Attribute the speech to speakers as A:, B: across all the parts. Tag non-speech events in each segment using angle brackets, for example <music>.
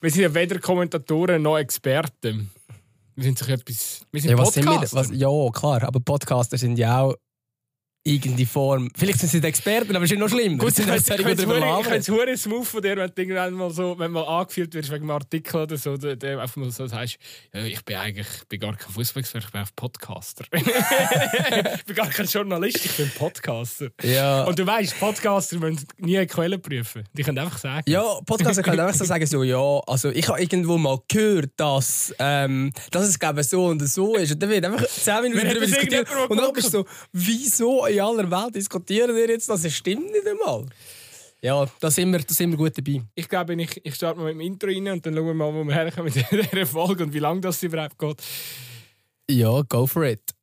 A: Wir sind ja weder Kommentatoren noch Experten. Wir sind sich etwas. Wir sind
B: Ja, was sind wir?
A: Podcaster.
B: Was, ja, klar, aber Podcaster sind ja auch irgendeine Form. Vielleicht sind sie die Experten, aber es ist noch schlimmer.
A: Gut,
B: sind
A: ich
B: darüber
A: es hure smooth von dir, wenn du irgendwann mal so, wenn mal angeführt wirst wegen einem Artikel oder so, der einfach mal so sagst, ja, ich bin eigentlich ich bin gar kein Fußballexperte, ich bin einfach Podcaster. <laughs> ich bin gar kein Journalist, ich bin Podcaster.
B: Ja.
A: Und du weißt, Podcaster müssen nie eine Quelle prüfen. Die können einfach sagen.
B: Ja, Podcaster können einfach so <laughs> sagen, so, ja, also ich habe irgendwo mal gehört, dass, ähm, dass es glaube so und so ist. Und dann wird einfach 10 Minuten darüber diskutiert. Und dann bist du so, wieso in aller Welt diskutieren wir jetzt das? Es stimmt nicht einmal. Ja, da sind wir, da sind wir gut dabei.
A: Ich glaube, ich, ich starte mal mit dem Intro rein und dann schauen wir mal, wo wir herkommen mit <laughs> dieser Folge und wie lange das überhaupt geht.
B: Ja, go for it.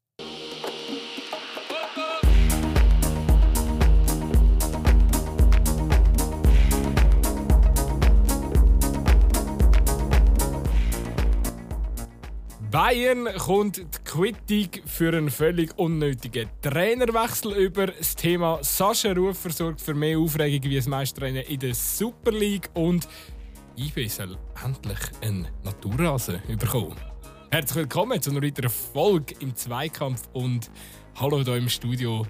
A: Bayern kommt die Quittung für einen völlig unnötigen Trainerwechsel über. Das Thema Sascha Rufer sorgt für mehr Aufregung wie das Meistertrainer in der Super League und IB soll endlich einen Naturrasen bekommen. Herzlich willkommen zu einer weiteren Folge im Zweikampf und hallo hier im Studio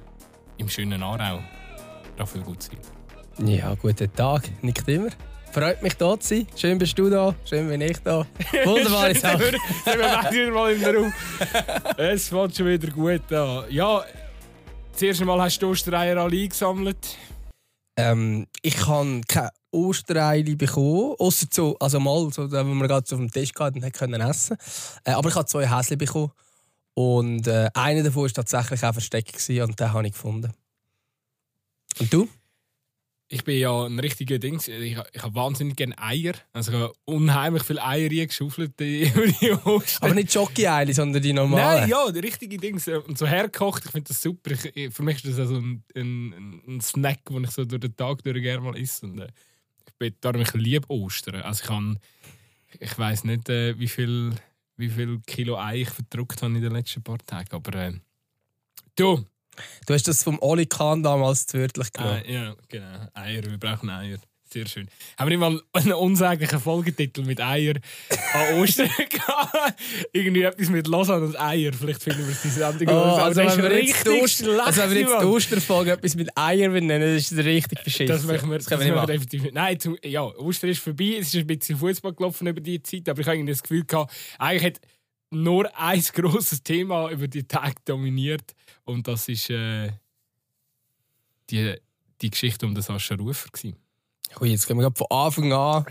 A: im schönen Aarau. Raphael Gutzwil.
B: Ja, guten Tag, nicht immer. Freut mich, da zu sein. Schön bist du da, schön bin ich da. <laughs> Wunderbare Sache.
A: wir, sind wir beide <laughs> wieder mal im Raum. Es fängt schon wieder gut an. Ja, das erste Mal hast du Ostereier alle eingesammelt.
B: Ähm, ich habe keine Ostereile bekommen, außer so, also mal, so, wo wir gerade so auf dem Tisch hatten und können essen. Äh, aber ich habe zwei Häschen bekommen und äh, einer davon war tatsächlich auch versteckt und den habe ich gefunden. Und du?
A: Ich bin ja ein richtiger Dings. Ich, ich habe wahnsinnig gerne Eier. Also ich habe unheimlich viele Eier geschaufelt über die <laughs> Ostern.
B: Aber nicht Jockey-Eile, sondern die normalen.
A: Nein, ja, die richtige Dings. Und so hergekocht, ich finde das super. Ich, für mich ist das also ein, ein, ein Snack, den ich so durch den Tag durch gerne mal esse. Und, äh, ich bin darum, ich liebe Ostern. Also ich kann, ich weiß nicht, äh, wie viel, wie viel Kilo Ei ich verdruckt habe in den letzten paar Tagen. Aber äh, du,
B: Du hast das vom Oli Kahn damals zu wörtlich genommen.
A: äh, ja, genau, Eier, wir brauchen Eier. Sehr schön. Haben wir nicht mal einen unsäglichen Folgetitel mit Eier an <laughs> Ostern gehabt? Irgendwie etwas mit Lausanne und Eier. Vielleicht finden wir es diese Sendung.
B: Oh,
A: Aber
B: also,
A: das
B: wenn
A: ist
B: wir jetzt die
A: schlecht,
B: also wenn wir jetzt die. Osterfolge etwas mit Eier benennen, das ist richtig beschissen.
A: Das machen wir,
B: das
A: das
B: wir
A: definitiv nicht. Nein, zum, ja, Ostern ist vorbei. Es ist ein bisschen Fußball gelaufen über die Zeit, aber ich habe irgendwie das Gefühl gehabt, eigentlich hat nur ein <laughs> grosses Thema über die Tage dominiert und das ist äh, die, die Geschichte um den Sascha Rufer. Gewesen.
B: Ui, jetzt gehen wir gerade von Anfang an,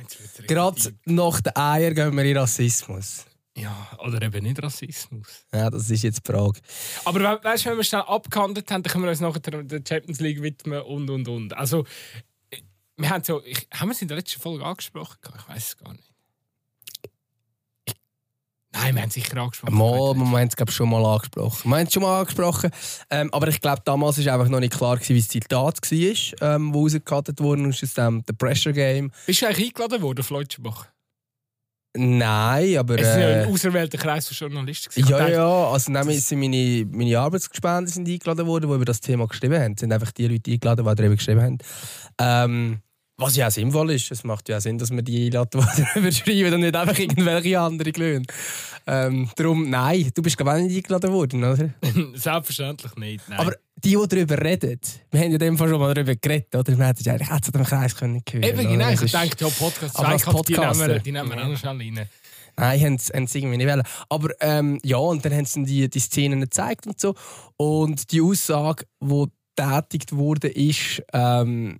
B: gerade nach den Eiern gehen wir in Rassismus.
A: Ja, oder eben nicht Rassismus.
B: Ja, das ist jetzt die Frage.
A: Aber we weißt du, wenn wir schnell abgehandelt haben, dann können wir uns nachher der Champions League widmen und und und. Also, äh, wir haben so, ich, haben wir es in der letzten Folge angesprochen? Ich weiß es gar nicht. Nein, wir haben es sicher angesprochen.
B: Mal, wir haben es glaub, schon mal angesprochen. Wir haben es schon mal angesprochen. Ähm, aber ich glaube, damals war einfach noch nicht klar, gewesen, wie das Zitat war, ähm, wo rausgekattet wurde aus dem The Pressure Game.
A: Bist du eigentlich eingeladen worden, Fleutschenbach?
B: Nein, aber.
A: Es war ja
B: Äh,
A: ein auserwählter Kreis von Journalisten.
B: ja,
A: dachte,
B: ja, also nämlich sind meine, meine Arbeitsgespende sind eingeladen worden, die über das Thema geschrieben haben. Es sind einfach die Leute eingeladen, die darüber geschrieben haben. Ähm, was ja auch sinnvoll ist. Es macht ja auch Sinn, dass <laughs> wir die einladen, die darüber schreiben und nicht einfach irgendwelche andere Glühen. Ähm, darum, nein, du bist glaube ich auch nicht eingeladen worden, oder? <laughs>
A: Selbstverständlich nicht. Nein.
B: Aber die, die darüber reden, wir haben ja in dem Fall schon mal darüber geredet, oder? Wir hätten ja eigentlich auch zu dem Kreis können hören
A: Eben, genau.
B: Es
A: Ich
B: ist-
A: dachte, ja, Podcast
B: Aber als
A: Zweikampf, die nehmen wir, die nehmen wir auch noch schnell rein.
B: Nein, haben sie irgendwie nicht wollen. Aber ähm, ja, und dann haben sie die, die Szenen gezeigt und so. Und die Aussage, die getätigt wurde, ist, ähm,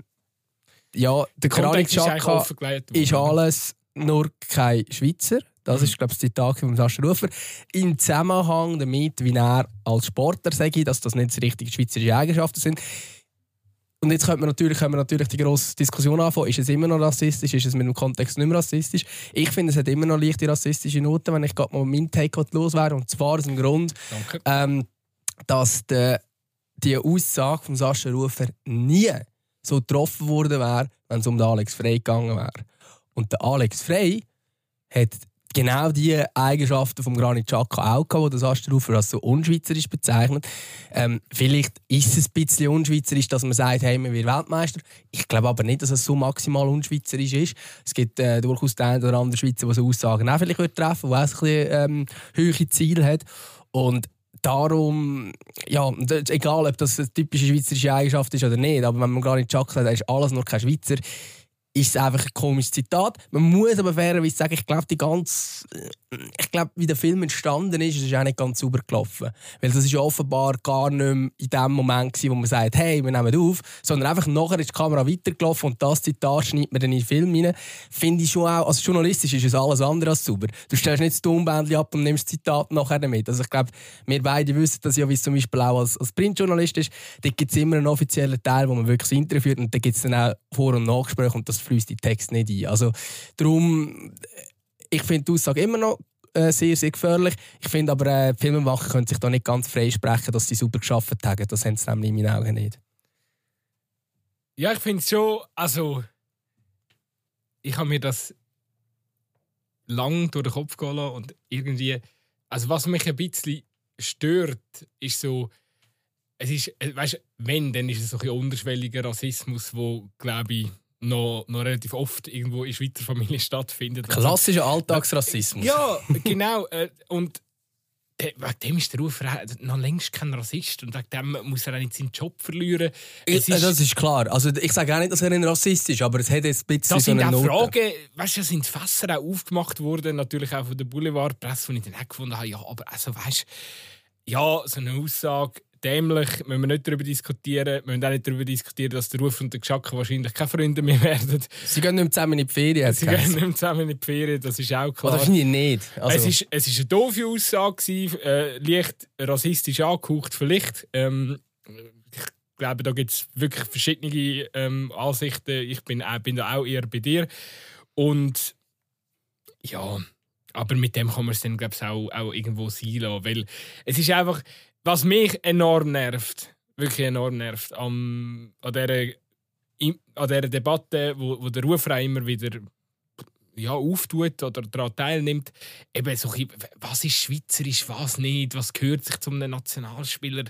B: ja, der Granit Xhaka ist alles nur kein Schweizer. Das ist, glaube ich, das Zitat von Sascha Rufer. Im Zusammenhang damit, wie er als Sportler sage, dass das nicht die richtigen schweizerische Eigenschaften sind. Und jetzt könnte man natürlich, können wir natürlich die grosse Diskussion anfangen. Ist es immer noch rassistisch? Ist es mit dem Kontext nicht mehr rassistisch? Ich finde, es hat immer noch leichte rassistische Noten, wenn ich gerade mal meinen Take loswerde. Und zwar aus dem Grund, ähm, dass der, die Aussage von Sascha Rufer nie so getroffen worden wäre, wenn es um den Alex Frey gegangen wäre. Und der Alex Frey hat genau die Eigenschaften vom Granit Xhaka auch gehabt, die das Asterufer als so unschweizerisch bezeichnet. Ähm, vielleicht ist es ein bisschen unschweizerisch, dass man sagt, hey, wir werden Weltmeister. Ich glaube aber nicht, dass es so maximal unschweizerisch ist. Es gibt äh, durchaus den oder anderen Schweizer, die so Aussagen auch vielleicht treffen der auch ein bisschen ähm, höhere Ziele hat. Und darum, ja, egal ob das eine typische schweizerische Eigenschaft ist oder nicht, aber wenn man gar nicht Chuck sagt, ist alles nur kein Schweizer, ist es einfach ein komisches Zitat. Man muss aber fairerweise sagen, ich glaube, die ganze, ich glaube, wie der Film entstanden ist, ist auch nicht ganz sauber gelaufen. Weil das ist offenbar gar nicht mehr in dem Moment gewesen, wo man sagt, hey, wir nehmen auf, sondern einfach nachher ist die Kamera weitergelaufen und das Zitat schneidet man dann in den Film rein. Finde ich schon auch, als journalistisch ist es alles andere als sauber. Du stellst nicht das Tonbändchen ab und nimmst das Zitat nachher damit. Also ich glaube, wir beide wissen das ja, wie es zum Beispiel auch als, als Printjournalist ist. Da gibt es immer einen offiziellen Teil, wo man wirklich das Interview führt und da gibt es dann auch Vor- und Nachgespräche und das fließt in den Text nicht ein. Also darum, ich finde die Aussage immer noch äh, sehr, sehr gefährlich. Ich finde aber, äh, Filmemacher können sich da nicht ganz frei sprechen, dass sie super geschafft haben. Das haben sie nämlich in meinen Augen nicht.
A: Ja, ich finde es schon, also ich habe mir das lang durch den Kopf gehen und irgendwie, also was mich ein bisschen stört, ist so, es ist, äh, weißt, wenn, dann ist es so ein unterschwelliger Rassismus, wo glaube ich noch, noch relativ oft irgendwo in Schweizer Familien <laughs> stattfindet.
B: Klassischer Alltagsrassismus.
A: Ja, genau. Äh, und wegen dem ist der Ruf noch längst kein Rassist und wegen dem muss er auch nicht seinen Job verlieren.
B: Ist, das ist klar. Also ich sage auch nicht, dass er ein Rassist ist, aber es hat jetzt ein bisschen
A: Das sind
B: so
A: auch Fragen, weißt du, da sind Fässer auch aufgemacht worden, natürlich auch von der Boulevardpresse, wo ich dann auch gefunden habe, ja, aber also weißt ja, so eine Aussage dämlich, müssen wir nicht darüber diskutieren. Wir müssen auch nicht darüber diskutieren, dass der Ruf und der Geschacke wahrscheinlich keine Freunde mehr <laughs> werden.
B: Sie gehen nicht mehr zusammen in die Ferien.
A: Sie gehen nicht mehr zusammen in die Ferien, das ist auch klar.
B: Oder finde ich nicht.
A: Also. Es, ist, es ist eine doofe Aussage, äh, leicht rassistisch angehaucht vielleicht. Ähm, ich glaube, da gibt es wirklich verschiedene ähm, Ansichten. Ich bin, äh, bin da auch eher bei dir. Und ja, aber mit dem kann man es dann, glaube ich, auch, auch irgendwo sein lassen. Weil es ist einfach was mich enorm nervt, wirklich enorm nervt, an, an, dieser, an dieser Debatte, wo, wo der Rufrein immer wieder ja, auftut oder daran teilnimmt, eben so, was ist schweizerisch, was nicht, was gehört sich zum Nationalspieler.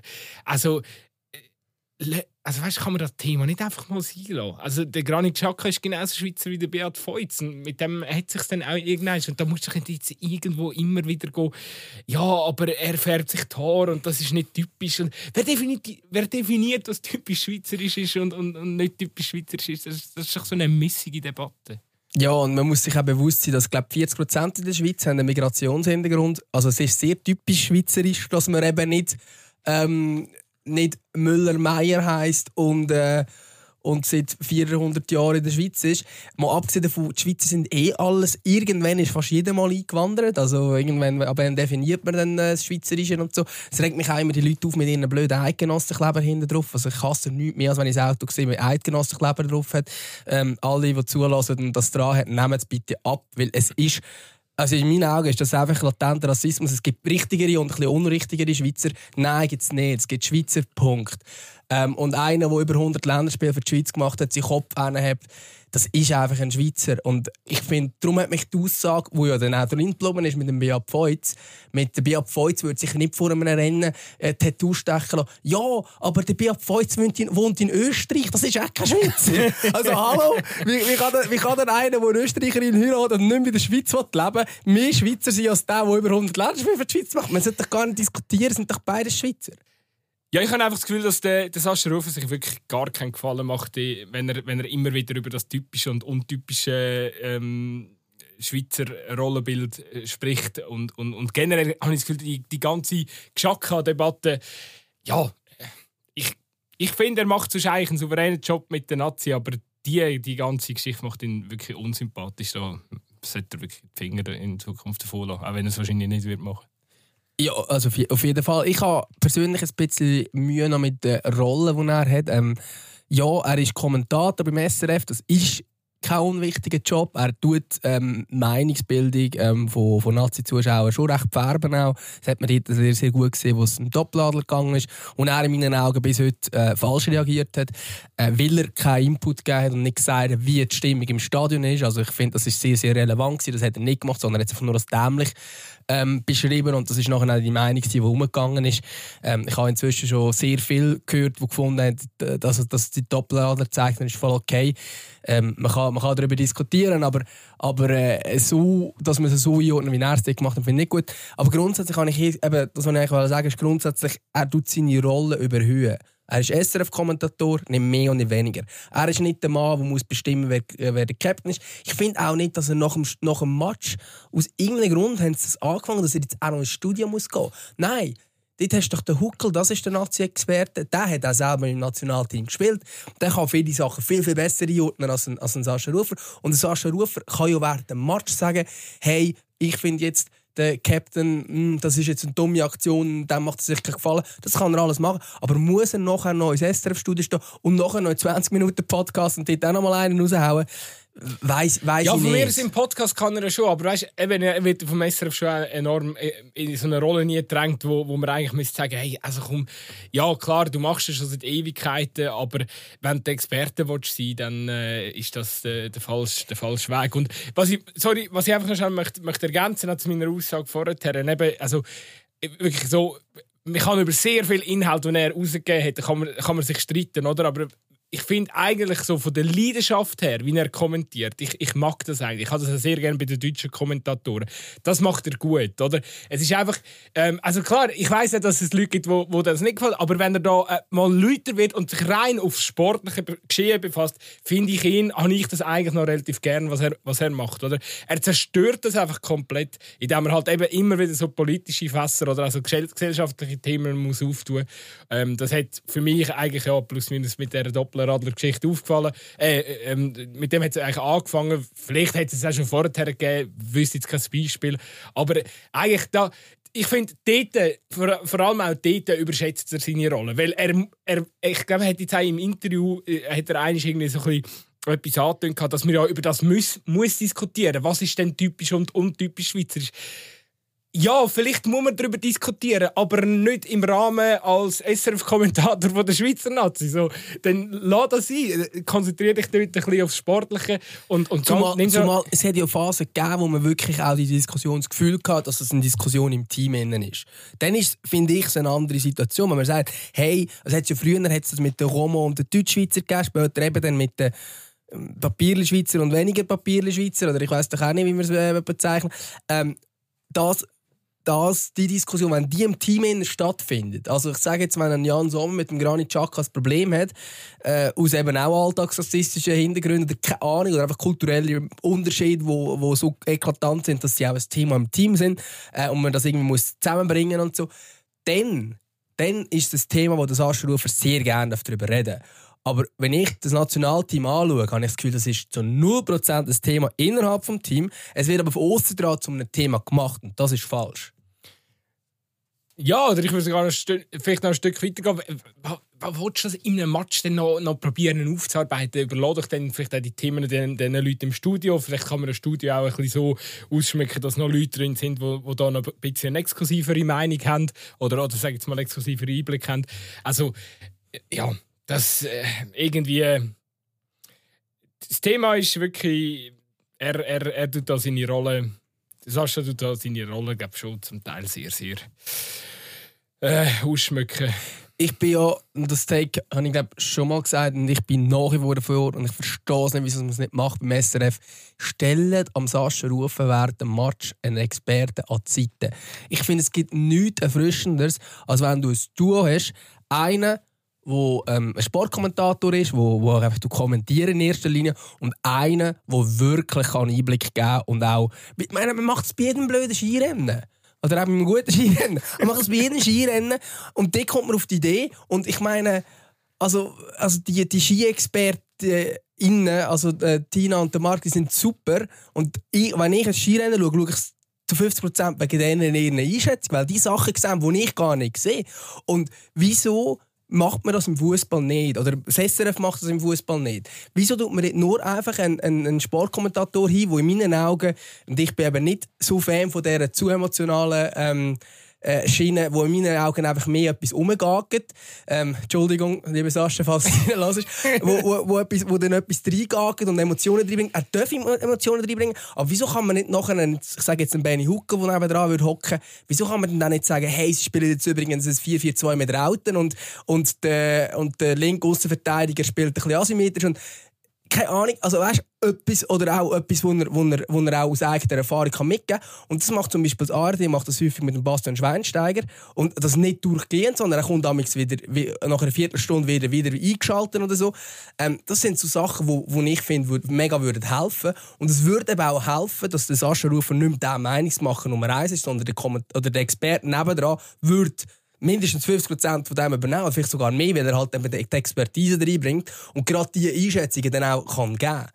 A: Also also weißt, kann man das Thema nicht einfach mal sein. Also der Granit Xhaka ist genauso Schweizer wie der Beat Feutz. Und mit dem hat sich dann auch irgendwann und da musst du jetzt irgendwo immer wieder gehen. Ja, aber er färbt sich die Haare und das ist nicht typisch. Und wer, definiert, wer definiert, was typisch schweizerisch ist und, und, und nicht typisch schweizerisch ist? Das, das ist doch so eine missige Debatte.
B: Ja, und man muss sich auch bewusst sein, dass glaub, 40 Prozent in der Schweiz haben einen Migrationshintergrund. Also es ist sehr typisch schweizerisch, dass man eben nicht ähm, nicht Müller-Meyer heißt und, äh, und seit 400 Jahren in der Schweiz ist. Mal abgesehen davon, die Schweizer sind eh alles. Irgendwann ist fast jeder mal eingewandert. Also irgendwann aber dann definiert man dann äh, das Schweizerische und so. Es regt mich auch immer die Leute auf mit ihren blöden Eidgenossenkleber hinten drauf. Also ich hasse nichts mehr, als wenn ich das Auto sehe, mit Eidgenossenkleber drauf hat. Ähm, alle, die zulassen und das dran haben, nehmen es bitte ab, weil es ist also in meinen Augen ist das einfach latenter Rassismus. Es gibt richtigere und ein unrichtigere Schweizer. Nein, gibt es nicht. Es gibt Schweizer, Punkt. Ähm, und einer, der über 100 Länderspiele für die Schweiz gemacht hat, seinen Kopf hat, das ist einfach ein Schweizer. Und ich finde, darum hat mich die Aussage, die ja dann auch drin geblieben ist mit dem Beat Feutz, mit dem Beat Feutz würde sich nicht vor einem Rennen äh, Tattoo stechen lassen. Ja, aber der Beat Feutz wohnt in, wohnt in Österreich, das ist auch kein Schweizer. <laughs> also hallo, wie, wie, kann der, wie kann der eine, der eine Österreicherin heiratet und nicht mehr in der Schweiz leben mehr Schweizer sein als der, der über 100 Länderspiele für die Schweiz macht? Man sollte doch gar nicht diskutieren, sind doch beide Schweizer.
A: Ja, ich habe einfach das Gefühl, dass der, der Sascha Rufer sich wirklich gar keinen Gefallen macht, wenn er, wenn er immer wieder über das typische und untypische ähm, Schweizer Rollenbild äh, spricht. Und, und, und generell habe ich das Gefühl, die, die ganze Geschacka-Debatte, ja, ich, ich finde, er macht sonst eigentlich einen souveränen Job mit der Nazi, aber die, die ganze Geschichte macht ihn wirklich unsympathisch. Da sollte er wirklich die Finger in Zukunft davon lassen, auch wenn er es wahrscheinlich nicht wird machen
B: ja, also auf jeden Fall. Ich habe persönlich ein bisschen Mühe noch mit der Rolle, die er hat. Ähm, ja, er ist Kommentator beim SRF. Das ist kein unwichtiger Job. Er tut ähm, Meinungsbildung ähm, von, von Nazi-Zuschauern schon recht färben. Das hat man dort sehr, sehr gut gesehen, wo es im Doppladler gegangen ist. Und er in meinen Augen bis heute äh, falsch reagiert hat, äh, weil er keinen Input gegeben hat und nicht gesagt hat, wie die Stimmung im Stadion ist. Also ich finde, das ist sehr, sehr relevant gewesen. Das hat er nicht gemacht, sondern er es einfach nur als dämlich ähm, beschrieben und das ist nachher auch die Meinung, die umgegangen ist. Ähm, ich habe inzwischen schon sehr viel gehört, die gefunden haben, dass, dass die Doppelader zeigt, ist voll okay. Ähm, man, kann, man kann darüber diskutieren, aber, aber äh, so, dass man es so einordnet, wie er es gemacht hat, finde ich nicht gut. Aber grundsätzlich kann ich eben, das, was ich sagen ist grundsätzlich, er tut seine Rolle überhöhen. Er ist SRF-Kommentator, nicht mehr und nicht weniger. Er ist nicht der Mann, der muss bestimmen wer, äh, wer der Captain ist. Ich finde auch nicht, dass er nach dem, nach dem Match, aus irgendeinem Grund haben sie das angefangen, dass er jetzt auch noch ins Studio muss gehen muss. Nein, Dort hast du doch den Huckel, das ist der Nazi-Experte. Der hat auch selber im Nationalteam gespielt. Der kann viele Sachen viel, viel besser einordnen als ein, als ein Sascha Rufer. Und ein Sascha Rufer kann ja während dem Match sagen, hey, ich finde jetzt, der Captain, hm, das ist jetzt eine dumme Aktion, dem macht es sich Gefallen. Das kann er alles machen. Aber muss er nachher noch ins SRF-Studio stehen und nachher noch 20 Minuten Podcast und dort auch noch mal einen raushauen? Weiss, weiss
A: ja,
B: von
A: mir im Podcast kann er schon, aber weißt, eben, er wird vom SRF schon enorm in so eine Rolle nie gedrängt, wo, wo man eigentlich müsste sagen, hey, also komm, ja klar, du machst es schon seit Ewigkeiten, aber wenn du Experte willst sein, dann äh, ist das äh, der, falsche, der falsche Weg. Und was ich, sorry, was ich einfach noch schnell möchte, möchte ergänzen zu meiner Aussage vorher, eben, also wirklich so, man kann über sehr viel Inhalt, den er rausgegeben hat, kann man, kann man sich streiten, oder? Aber ich finde eigentlich so von der Leidenschaft her, wie er kommentiert, ich, ich mag das eigentlich. Ich habe das sehr gerne bei den deutschen Kommentatoren. Das macht er gut, oder? Es ist einfach, ähm, also klar, ich weiß ja, dass es Leute gibt, wo, wo das nicht gefällt, aber wenn er da äh, mal Leute wird und sich rein aufs sportliche Geschehen befasst, finde ich ihn, habe ich das eigentlich noch relativ gern, was er, was er macht, oder? Er zerstört das einfach komplett, indem er halt eben immer wieder so politische Fässer oder also gesellschaftliche Themen muss auftun. Ähm, das hat für mich eigentlich ja plus minus mit der Doppel Radler-Geschichte aufgefallen. Äh, äh, ähm, mit dem hat es eigentlich angefangen. Vielleicht hat es auch schon vorher gegeben, wüsste jetzt kein Beispiel. Aber eigentlich da, ich finde, dort, vor, vor, allem auch dort überschätzt er seine Rolle. Weil er, er ich glaube, er hat jetzt auch im Interview äh, hat er irgendwie so ein bisschen etwas angetönt, dass man ja über das muss, muss diskutieren. Was ist denn typisch und untypisch schweizerisch? Ja, vielleicht muss man darüber diskutieren, aber nicht im Rahmen als SRF-Kommentator der Schweizer Nazi. So, dann lass das sein. Konzentriere dich dort ein bisschen aufs Sportliche. Und, und
B: zumal, so, zumal, es hat ja Phasen gegeben, wo man wirklich auch die Diskussion das Gefühl hat, dass es eine Diskussion im Team innen ist. Dann ist, finde ich, es eine andere Situation, wenn man sagt, hey, es hat ja früher hat's das mit den Romo und den Deutschschweizer gegeben, später eben dann mit den ähm, Papierschweizer und weniger Papierschweizer, oder ich weiß doch auch nicht, wie man es äh, bezeichnet. Ähm, das dass die Diskussion, wenn die im Team stattfindet, also ich sage jetzt, wenn ein Jan Sommer mit dem Granit Xhaka ein Problem hat, äh, aus eben auch alltagsrassistischen Hintergründen oder keine Ahnung, oder einfach kulturelle Unterschiede, wo, wo so eklatant sind, dass sie auch ein Thema im Team sind äh, und man das irgendwie muss zusammenbringen und so, dann, dann ist das Thema, wo das Anschrufer sehr gerne darüber reden aber wenn ich das Nationalteam anschaue, habe ich das Gefühl, das ist zu 0% das Thema innerhalb des Teams. Es wird aber von außen dran zu einem Thema gemacht und das ist falsch.
A: Ja, oder ich würde sogar vielleicht noch ein Stück weiter gehen. Willst du das in einem Match dann noch, noch probieren aufzuarbeiten? Überlade ich dann vielleicht auch die Themen den, den Leuten im Studio. Vielleicht kann man ein Studio auch ein bisschen so ausschmücken, dass noch Leute drin sind, die, die da noch ein bisschen eine exklusivere Meinung haben oder, oder sagen wir mal, exklusivere Einblick haben. Also, ja, das äh, irgendwie. Das Thema ist wirklich, er, er, er tut da seine Rolle. Sascha tut da seine Rolle, glaube schon zum Teil sehr, sehr äh, ausschmücken.
B: Ich bin ja, das Take habe ich glaube schon mal gesagt, und ich bin nach wie vor dafür und ich verstehe es nicht, wieso man es nicht macht beim SRF. Stellt am Sascha rufen während dem Match einen Experten an die Seite. Ich finde, es gibt nichts Erfrischenderes, als wenn du ein Duo hast, einen, wo ähm, ein Sportkommentator ist, wo, wo einfach du kommentieren in erster Linie und einer, der wirklich kann Einblick geben kann und auch, ich meine, man macht es bei jedem blöden Skirennen. Oder auch bei einem guten <laughs> Skirennen. Man macht es bei jedem Skirennen und dann kommt man auf die Idee und ich meine, also, also die, die Ski-Experten also äh, Tina und der Marc, die sind super und ich, wenn ich ein Skirennen schaue, schaue ich zu 50% wegen denen in ihren Einschätzung, weil die Sachen sehen, die ich gar nicht sehe. Und wieso macht man das im Fußball nicht? Oder das macht das im Fußball nicht. Wieso tut man nicht nur einfach einen, einen Sportkommentator hin, der in meinen Augen, und ich bin eben nicht so Fan von dieser zu emotionalen ähm, äh, Schiene, wo in meinen Augen einfach mehr etwas umgeht. Ähm, Entschuldigung, liebe Sascha, falls du hörst. wo, wo, wo, etwas, wo dann etwas reingeht und Emotionen reinbringt. Er darf Emotionen reinbringen, aber wieso kann man nicht nachher, einen, ich sage jetzt einen Benny Hucke, der nebenan würde hocken, wieso kann man dann nicht sagen, hey, sie spielen jetzt übrigens ein 4-4-2 mit Rauten und, und der, und der linke Außenverteidiger spielt ein bisschen asymmetrisch und keine Ahnung, also weißt etwas oder auch etwas, wo er, wo er, wo er auch aus eigener Erfahrung kann mitgeben kann. Und das macht zum Beispiel das ARD, macht das häufig mit dem Bastian Schweinsteiger. Und das nicht durchgehend, sondern er kommt damals wieder, nach einer Viertelstunde wieder, wieder eingeschaltet oder so. Ähm, das sind so Sachen, wo, wo ich finde, würd, mega würden helfen. Und es würde eben auch helfen, dass der Sascha Rufer nicht mehr der Meinungsmacher Nummer eins ist, sondern der, Komment oder der Experte nebendran würde mindestens 50% von dem übernehmen, vielleicht sogar mehr, weil er halt eben die Expertise reinbringt und gerade diese Einschätzungen dann auch kann geben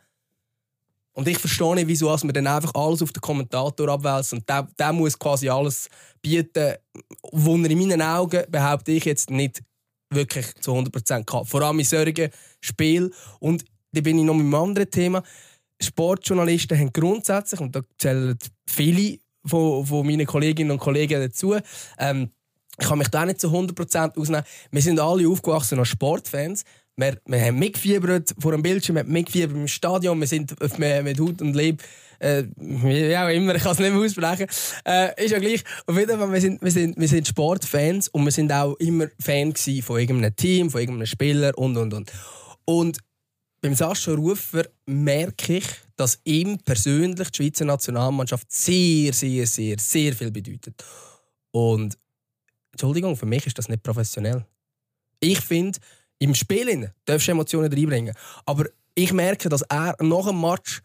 B: Und ich verstehe nicht, wieso man dann einfach alles auf den Kommentator abwälzt und der, der muss quasi alles bieten, wo er in meinen Augen, behaupte ich jetzt, nicht wirklich zu 100% kann. Vor allem in solchen Spielen. Und da bin ich noch mit einem anderen Thema. Sportjournalisten haben grundsätzlich, und da zählen viele von, von meinen Kolleginnen und Kollegen dazu, ähm, ich kann mich da nicht zu 100% ausnehmen. Wir sind alle aufgewachsen als Sportfans. Wir, wir haben mitgefiebert vor dem Bildschirm, wir haben mitgefiebert im Stadion, wir sind mit, mit Haut und Leben, äh, wie auch immer, ich kann es nicht mehr aussprechen. Äh, ist ja gleich. Auf jeden Fall, wir sind, wir sind, wir sind Sportfans und wir sind auch immer Fan von irgendeinem Team, von irgendeinem Spieler und und und. Und beim Sascha Rufer merke ich, dass ihm persönlich die Schweizer Nationalmannschaft sehr, sehr, sehr, sehr viel bedeutet. Und Entschuldigung, für mich ist das nicht professionell. Ich finde, im Spiel darfst du Emotionen reinbringen. Aber ich merke, dass er nach dem Match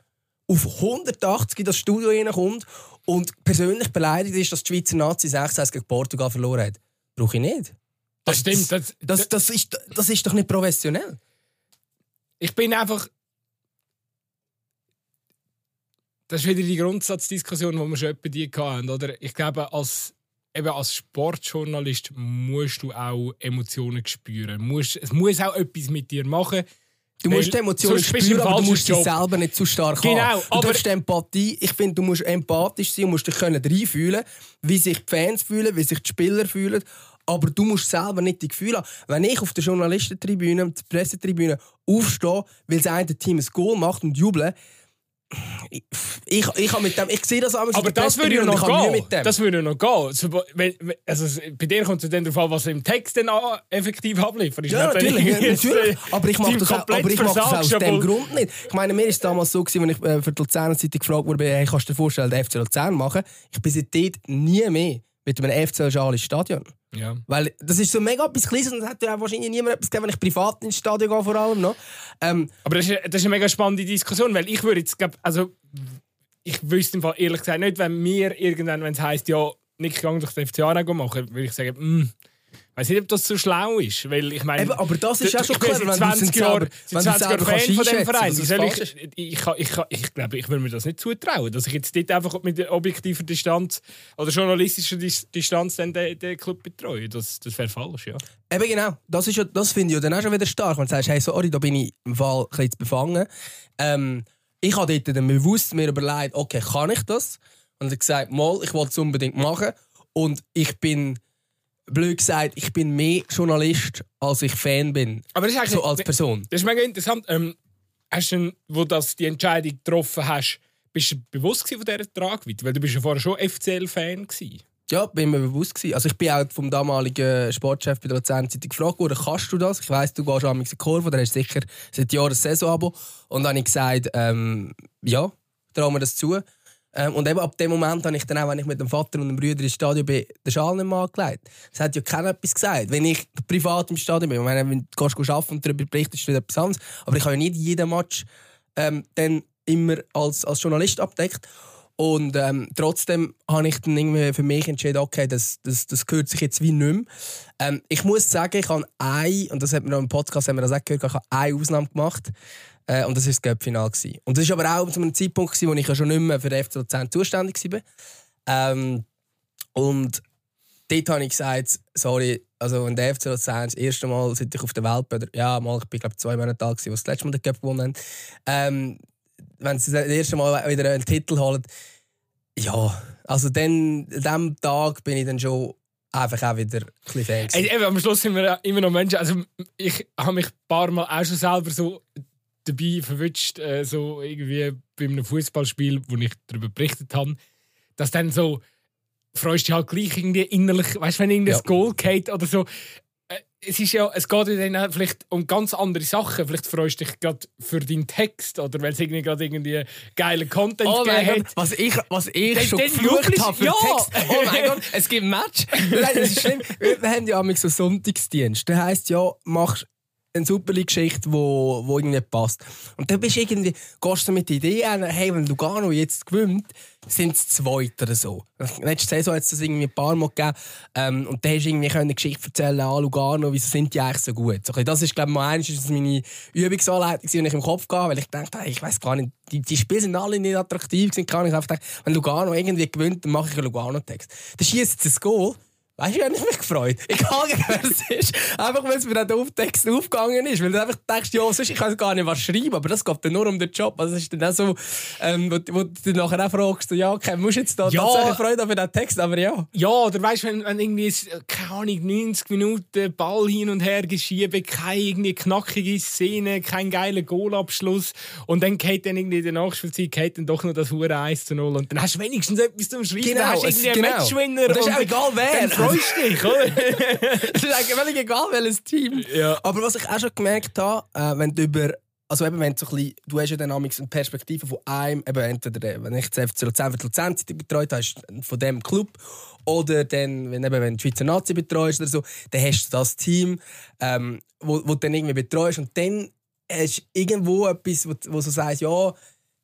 B: auf 180 in das Studio reinkommt und persönlich beleidigt ist, dass die Schweizer Nazi 6 gegen Portugal verloren hat. Brauche ich nicht.
A: Das, stimmt. Das,
B: das, das, ist, das ist doch nicht professionell.
A: Ich bin einfach. Das ist wieder die Grundsatzdiskussion, die wir schon bei dir hatten. Oder? Ich glaube, als eben als Sportjournalist musst du auch Emotionen spüren. Musst, es muss auch etwas mit dir machen.
B: Du musst die Emotionen spüren, aber du musst dich selber nicht zu stark
A: genau,
B: haben. Du darfst Empathie, ich finde, du musst empathisch sein und musst dich reinfühlen, wie sich die Fans fühlen, wie sich die Spieler fühlen. Aber du musst selber nicht die Gefühle haben. Wenn ich auf der Journalistentribüne, der Pressetribüne aufstehe, weil das eine Team ein Goal macht und jubeln, ich, ich, ich, mit dem, ich sehe das aber
A: Aber das würde ja noch gehen. Das würde noch gehen. Also, bei dir kommt es dann darauf an, was im Text dann effektiv abliefert.
B: Ja, natürlich. natürlich. Aber ich mache das, auch, aber ich mach das aus dem Grund nicht. Ich meine, mir war es damals so, als ich äh, für die Luzerner Zeitung gefragt wurde, hey, kannst du dir vorstellen, den FC Luzern machen? Ich bin seitdem nie mehr mit einem FC-Schal ins Stadion.
A: Ja.
B: Weil das ist so mega etwas Kleines und das hat ja wahrscheinlich niemand etwas gegeben, wenn ich privat ins Stadion gehe, vor allem noch. Ähm,
A: Aber das ist, das ist eine mega spannende Diskussion, weil ich würde jetzt, also ich wüsste im Fall ehrlich gesagt nicht, wenn mir irgendwann, wenn es heisst, ja, nicht gegangen durch den FCA machen, würde ich sagen, mh, ich weiß nicht, ob das so schlau ist, weil ich meine... Eben,
B: aber das ist ja schon klar,
A: wenn 20 Jahre, selber, 20 Jahre Fan von dem Verein. Ich, ich, ich, ich, ich, glaube, ich würde mir das nicht zutrauen, dass ich jetzt dort einfach mit objektiver Distanz oder journalistischer Distanz den, den Club betreue. Das, das wäre falsch, ja.
B: Eben genau, das, ist ja, das finde ich dann auch schon wieder stark, wenn du sagst, hey, sorry, da bin ich im Fall ein bisschen befangen. Ähm, ich habe dort dann bewusst mir überlegt, okay, kann ich das? Und ich gesagt, mal, ich wollte es unbedingt machen. Und ich bin blöd gesagt, ich bin mehr Journalist, als ich Fan bin.
A: Aber das ist
B: so als Person.
A: Das ist mega interessant. Ähm, hast du, wo du die Entscheidung getroffen hast, bist du bewusst von dieser Tragweite? Weil du bist ja vorher schon FCL-Fan
B: Ja, bin mir bewusst gewesen. Also ich bin auch vom damaligen Sportchef bei der Luzern Zeitung gefragt worden, kannst du das? Ich weiss, du gehst an die Kurve, da hast du sicher seit Jahren ein Saisonabo. Und dann habe ich gesagt, ähm, ja, trauen wir das zu. Ähm, und eben ab dem Moment habe ich dann auch, wenn ich mit dem Vater und dem Bruder ins Stadion bin, den Schal nicht mehr angelegt. Es hat ja keiner etwas gesagt. Wenn ich privat im Stadion bin, wenn du gehst arbeiten und darüber berichtest, ist das etwas anderes. Aber ich habe ja nicht jeden Match ähm, dann immer als, als Journalist abdeckt. Und ähm, trotzdem habe ich dann irgendwie für mich entschieden, okay, das, das, das gehört sich jetzt wie nicht mehr. Ähm, ich muss sagen, ich habe eine, und das hat man auch im Podcast haben wir das auch gehört, ich habe eine Ausnahme gemacht. Äh, und das war das Göppfinal. Und das war aber auch zu einem Zeitpunkt, wo ich ja schon nicht mehr für den FC Luzern zuständig war. Ähm, und dort habe ich gesagt, sorry, also wenn der FC Luzern das erste Mal, seit ich auf der Welt bin, ja, mal, ich bin glaube zwei Monate da gewesen, sie das letzte Mal den Cup gewonnen haben, ähm, wenn sie das erste Mal wieder einen Titel holen, ja, also dann, an diesem Tag bin ich dann schon einfach auch wieder ein bisschen Fan.
A: Eben, am Schluss sind wir immer noch Menschen. Also ich habe mich ein paar Mal auch schon selber so dabei verwünscht, äh, so irgendwie bei einem Fußballspiel, wo ich darüber berichtet habe, dass dann so freust du dich halt gleich irgendwie innerlich, weißt du, wenn irgendein ja. Goal geht oder so. Äh, es ist ja, es geht ja dann vielleicht um ganz andere Sachen. Vielleicht freust du dich gerade für deinen Text oder weil es irgendwie gerade irgendwie geilen Content
B: oh
A: gegeben
B: hat. Was ich, was ich den, schon den geflucht habe für ja. Text. Oh mein Gott, es gibt ein Match. <laughs> Nein, das ist schlimm. Wir haben ja so Sonntagsdienst. Das heisst ja, machst eine super Geschichte, wo, wo irgendwie passt. Und dann bist du irgendwie, gehst du mit der Idee an, hey, wenn Lugano jetzt gewinnt, sind es zwei oder so. Letzte Saison hat es das irgendwie ein paar Mal gegeben. Ähm, und dann hast du irgendwie eine Geschichte erzählen an Lugano, wieso sind die eigentlich so gut. So, das ist, glaube ich, eines, das meine Übungsanleitung, die ich im Kopf hatte, weil ich dachte, hey, ich weiß gar nicht, die, die Spiele sind alle nicht attraktiv, sind kann ich einfach denken, wenn Lugano irgendwie gewinnt, dann mache ich einen Lugano-Text. Dann schießt es ein Goal Weißt du, ich habe mich gefreut. Egal, wer es ist. Einfach, weil es mir dann auf Text aufgegangen ist. Weil du einfach denkst, ja, sonst, ich kann gar nicht was schreiben, aber das geht dann nur um den Job. Also, das ist dann auch so, ähm, wo, wo du nachher auch fragst, ja, okay, musst jetzt da ja. tatsächlich Freude für den Text, aber ja.
A: Ja, oder weißt du, wenn, wenn irgendwie, keine Ahnung, 90 Minuten Ball hin und her geschieben, keine irgendwie knackige Szene, kein geiler Goalabschluss und dann geht dann irgendwie in der Nachspielzeit geht dann doch noch das Hure 1 zu 0 und dann hast du wenigstens etwas zum Schreiben, genau, dann hast du irgendwie einen genau. Matchwinner.
B: Das ist auch egal wer
A: freust dich, oder? <laughs> das
B: ist eigentlich völlig egal, welches Team. Ja. Aber was ich auch schon gemerkt habe, äh, wenn du über also eben, wenn du, so ein bisschen, du hast ja dann eine Perspektive von einem, eben entweder wenn ich jetzt FC Luzern für die Luzern betreut habe, von dem Club, oder dann, wenn, eben, wenn du Schweizer Nazi betreust oder so, dann hast du das Team, ähm, wo, wo du dann irgendwie betreust und dann hast du irgendwo etwas, wo, wo du sagst, ja,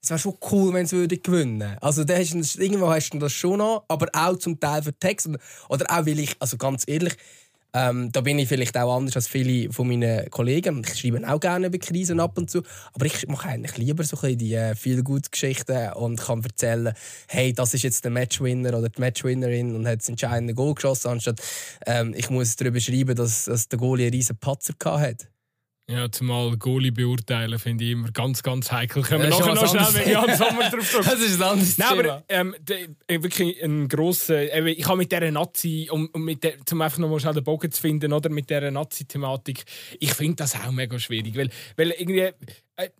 B: es wäre schon cool, wenn sie gewinnen. Also da hast du, irgendwo hast du das schon noch, aber auch zum Teil für Text. Oder auch, weil ich, also ganz ehrlich, ähm, da bin ich vielleicht auch anders als viele von meinen Kollegen. Ich schreibe auch gerne über Krisen ab und zu. Aber ich mache eigentlich lieber so ein die äh, viel gute Geschichten und kann erzählen, hey, das ist jetzt der Matchwinner oder die Matchwinnerin und hat das entscheidende Goal geschossen, anstatt ähm, ich muss darüber schreiben, dass, dass der Goalie einen riesen Patzer hatte.
A: Ja, zumal Goalie beurteilen finde ich immer ganz, ganz heikel. Können wir nachher noch schnell mit Jan Sommer drauf
B: drücken? <laughs> Das ist ein anderes Nein,
A: aber ähm, de, äh, wirklich ein grosser... Äh, ich habe mit dieser Nazi, um, um mit der, um einfach noch mal schnell den Bogen zu finden, oder mit dieser Nazi-Thematik, ich finde das auch mega schwierig, weil, weil irgendwie... Äh,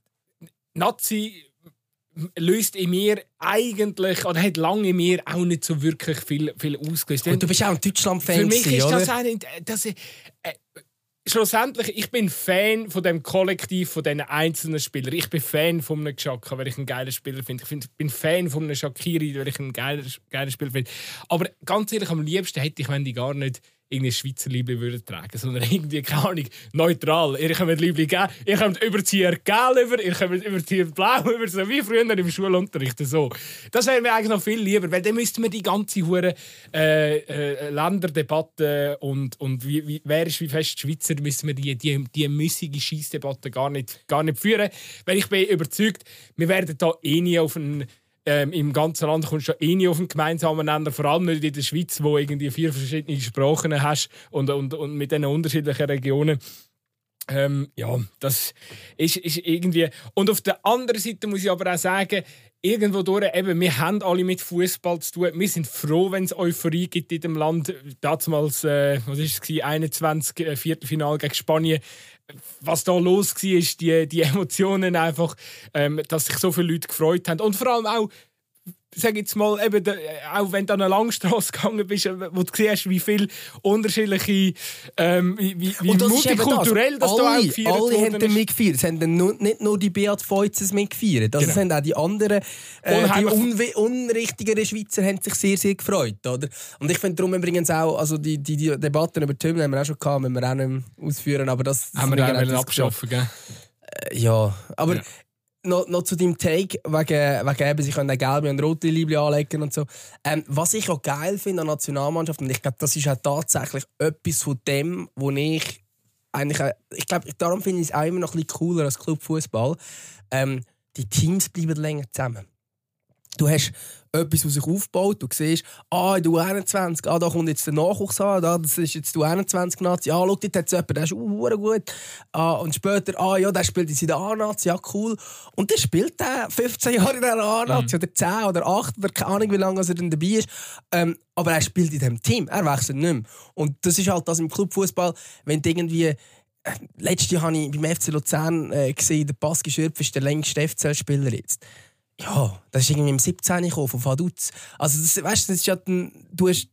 A: Nazi löst in mir eigentlich, oder hat lange in mir auch nicht so wirklich viel, viel ausgelöst.
B: Und du bist auch ein Deutschland-Fan,
A: Für mich ist das nicht... Das, äh, schlussendlich, ich bin Fan von dem Kollektiv, von diesen einzelnen Spielern. Ich bin Fan von einem Xhaka, weil ich einen geilen Spieler finde. Ich bin Fan von einem Shakiri, weil ich einen geilen, geilen Spieler finde. Aber ganz ehrlich, am liebsten hätte ich, wenn die gar nicht irgendwie Schweizer Liebling würden tragen, sondern <laughs> irgendwie, keine Ahnung, neutral. Ihr könnt Liebling geben, ihr könnt überziehen gelb über, ihr könnt überziehen blau <laughs> über, so wie früher im Schulunterricht. So. Das wäre mir eigentlich noch viel lieber, weil dann müssten wir die ganze hure äh, äh, Länderdebatte und, und wie, wie, wer ist wie fest Schweizer, müssen wir die, die, die müssige Schießdebatte gar nicht, gar nicht führen. Weil ich bin überzeugt, wir werden da eh nie auf einen ähm, im ganzen Land kommst du eh nie auf einen gemeinsamen Nenner, vor allem nicht in der Schweiz, wo irgendwie vier verschiedene Sprachen hast und, und, und mit diesen unterschiedlichen Regionen. Ähm, ja, das ist, ist irgendwie. Und auf der anderen Seite muss ich aber auch sagen, irgendwo durch, eben, wir haben alle mit Fußball zu tun. Wir sind froh, wenn es Euphorie gibt in dem Land. Damals, äh, was ist es, 21 äh, Viertelfinal gegen Spanien was da los war, die, die Emotionen einfach, ähm, dass sich so viele Leute gefreut haben. Und vor allem auch, sag jetzt mal, eben, auch wenn du an eine Langstrasse <laughs> gegangen bist, äh, wo du siehst, wie viele unterschiedliche, ähm, wie, wie multikulturell das, das
B: alle,
A: da auch gefeiert
B: Alle haben dann mitgefeiert. Es haben nicht nur die Beat Feuzes mitgefeiert. Also genau. es haben auch die anderen, äh, die un unrichtigeren Schweizer haben sich sehr, sehr gefreut. Oder? Und ich finde darum übrigens auch, also die, die, die Debatten über Themen haben wir auch schon gehabt, müssen wir auch nicht ausführen, aber das...
A: Haben wir ja abschaffen, gell?
B: Äh, ja, aber ja noch, noch zu deinem Take, wegen, wegen eben, sie können gelbe und rote Liebling anlegen und so. Ähm, was ich auch geil finde an der Nationalmannschaft, und ich glaube, das ist auch tatsächlich etwas von dem, wo ich eigentlich, ich glaube, darum finde ich es auch immer noch ein bisschen cooler als Clubfußball. Ähm, die Teams bleiben länger zusammen. Du hast etwas, was sich aufbaut. Du siehst, ah, in der U21, ah, da kommt jetzt der Nachwuchs an, da, das ist jetzt die U21-Nazi, ah, schau, dort hat es jemanden, der ist uh, gut. Ah, und später, ah, ja, der spielt jetzt in der A-Nazi, ja, cool. Und dann spielt der 15 Jahre in der A-Nazi mhm. oder 10 oder 8 oder keine Ahnung, wie lange er dann dabei ist. Ähm, aber er spielt in diesem Team, er wechselt nicht mehr. Und das ist halt das im Clubfußball, wenn du irgendwie äh, Letztes Jahr habe ich beim FC Luzern äh, gesehen, der Pascal Schürpf ist der längste FC-Spieler jetzt. Ja, das ist irgendwie im 17. gekommen, von Vaduz. Also, das, weißt, das ist ja, du hast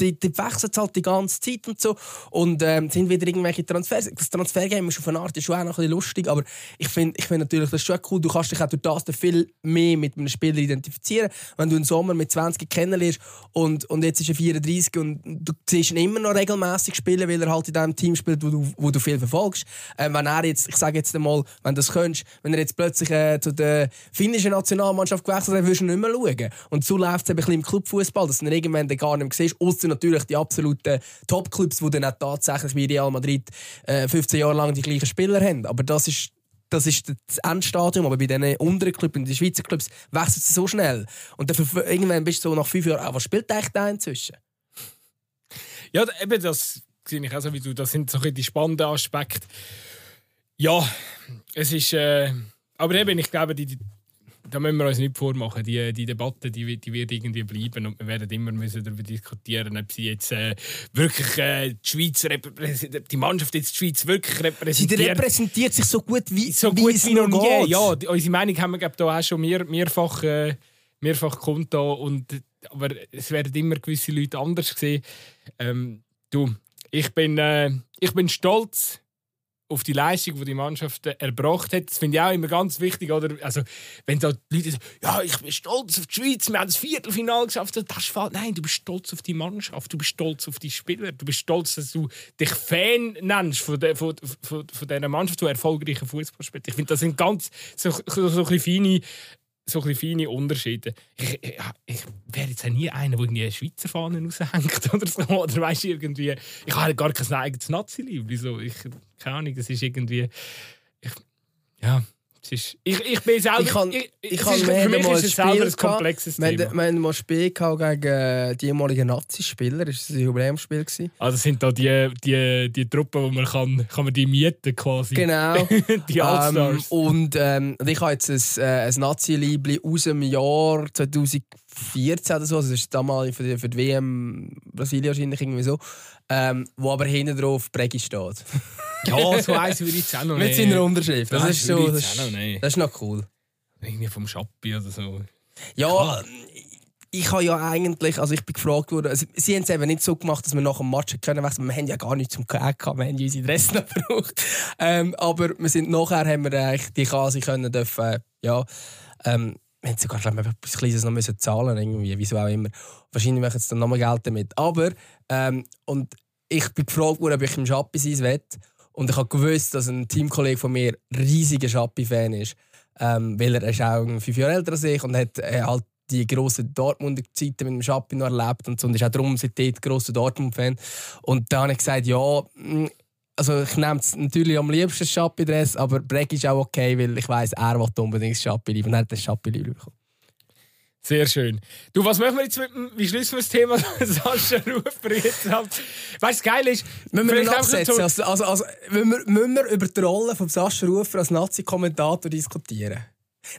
B: die, die wechseln halt die ganze Zeit und so. Und ähm, sind wieder irgendwelche Transfers. Das Transfergame ist auf eine Art ist schon auch noch ein bisschen lustig, aber ich finde ich find natürlich, das ist schon cool. Du kannst dich auch durch das viel mehr mit einem Spieler identifizieren. Wenn du einen Sommer mit 20 kennenlernst und, und jetzt ist er 34 und du siehst ihn immer noch regelmäßig spielen, weil er halt in dem Team spielt, wo du, wo du viel verfolgst. Ähm, wenn er jetzt, ich sage jetzt einmal, wenn du das könntest, wenn er jetzt plötzlich äh, zu der finnischen Nationalmannschaft gewechselt hat, würdest du nicht mehr schauen. Und so läuft es ein bisschen im Clubfußball, dass du ihn irgendwann gar nicht mehr siehst, sind natürlich die absoluten Top-Clubs, die dann auch tatsächlich wie Real Madrid äh, 15 Jahre lang die gleichen Spieler haben. Aber das ist das ist das Endstadium, aber bei diesen unteren Clubs, den Schweizer Clubs, wechselt es so schnell. Und dann, irgendwann bist du so nach fünf Jahren, ah, was spielt eigentlich da inzwischen?
A: Ja, eben das sehe ich auch so wie du. Das sind so die spannenden Aspekte. Ja, es ist. Äh, aber eben, ich glaube, die, da müssen wir uns nicht vormachen. Die, die Debatte die, die wird irgendwie bleiben und wir werden immer müssen darüber diskutieren, ob sie jetzt äh, wirklich äh, die Schweiz die Mannschaft jetzt die Schweiz wirklich repräsentiert.
B: Sie repräsentiert sich so gut wie
A: so
B: wie
A: gut wie noch nie. Ja, unsere Meinung haben wir glaube da auch schon mehr, mehrfach äh, mehrfach kundgetan und aber es werden immer gewisse Leute anders sehen. Ähm, du, ich bin äh, ich bin stolz auf die Leistung, die die Mannschaft erbracht hat. Das finde ich auch immer ganz wichtig. Oder? Also, wenn da die Leute sagen, ja, ich bin stolz auf die Schweiz, wir haben das Viertelfinale geschafft, das ist falsch. Nein, du bist stolz auf die Mannschaft, du bist stolz auf die Spieler, du bist stolz, dass du dich Fan nennst von, der, von, von, von dieser Mannschaft, die erfolgreichen Fußball spielt. Ich finde, das sind ganz so, so, so ein feine so ein feine Unterschiede. Ich, ich, ich wäre jetzt nie einer, der eine Schweizer Fahne raushängt <laughs> oder so. Oder weißt irgendwie, ich habe gar kein eigenes Nazi-Lieb. So. Ich, keine Ahnung, das ist irgendwie. Ich, ja. Ist, ich, ich bin selber.
B: Ich kann, ich, ich kann für mich ist es selber ein komplexes Thema. Wir haben mal ein Spiel gegen äh, die ehemaligen Nazi-Spieler. Das war ein Jubiläumsspiel.
A: Also das sind da die, die, die Truppen, wo man kann, kann man die mieten quasi.
B: Genau. <laughs>
A: die Allstars.
B: Ähm, und, ähm, ich habe jetzt ein, äh, ein Nazi-Liebli aus dem Jahr 2014 oder so. Also das ist damals für die, für die WM Brasilien wahrscheinlich irgendwie so. Ähm, wo aber hinten drauf Bregi steht. <laughs>
A: Ja, so eins würde ich jetzt auch noch <laughs>
B: Mit seiner Unterschrift. Das, das ist so. Das, ist, das ist noch cool.
A: Irgendwie vom Schappi oder so.
B: Ja, ich habe ja eigentlich, also ich bin gefragt worden, also sie haben es eben nicht so gemacht, dass wir nach dem Match können wechseln. Wir haben ja gar nichts zum Gag gehabt, wir haben unsere Dress noch <laughs> gebraucht. Ähm, aber wir sind nachher haben wir eigentlich die Kase können dürfen, ja, ähm, wir haben sogar glaube ich, etwas Kleines noch müssen zahlen irgendwie, wieso auch immer. Wahrscheinlich machen sie dann nochmal Geld damit. Aber, ähm, und ich bin gefragt worden, ob ich im Schappi sein will. Und ich habe gewusst, dass ein Teamkollege von mir riesiger Schappi-Fan ist. Ähm, weil er ist auch fünf Jahre älter als ich und hat äh, halt die grossen Dortmunder Zeiten mit dem Schappi noch erlebt und so. Und ist auch darum seitdem grosser Dortmund-Fan. Und da habe ich gesagt, ja, mm, also ich nehme es natürlich am liebsten Schappi-Dress, aber Breck ist auch okay, weil ich weiss, er will unbedingt Schappi lieben. Und er hat das Schappi bekommen.
A: Sehr schön. Du, was machen wir jetzt mit dem, wie schließen wir das Thema <laughs> Sascha Rufer jetzt ab? Weißt du, geil ist,
B: müssen wir ihn absetzen? Also, also, also, müssen, wir, über die Rolle von Sascha Rufer als Nazi-Kommentator diskutieren?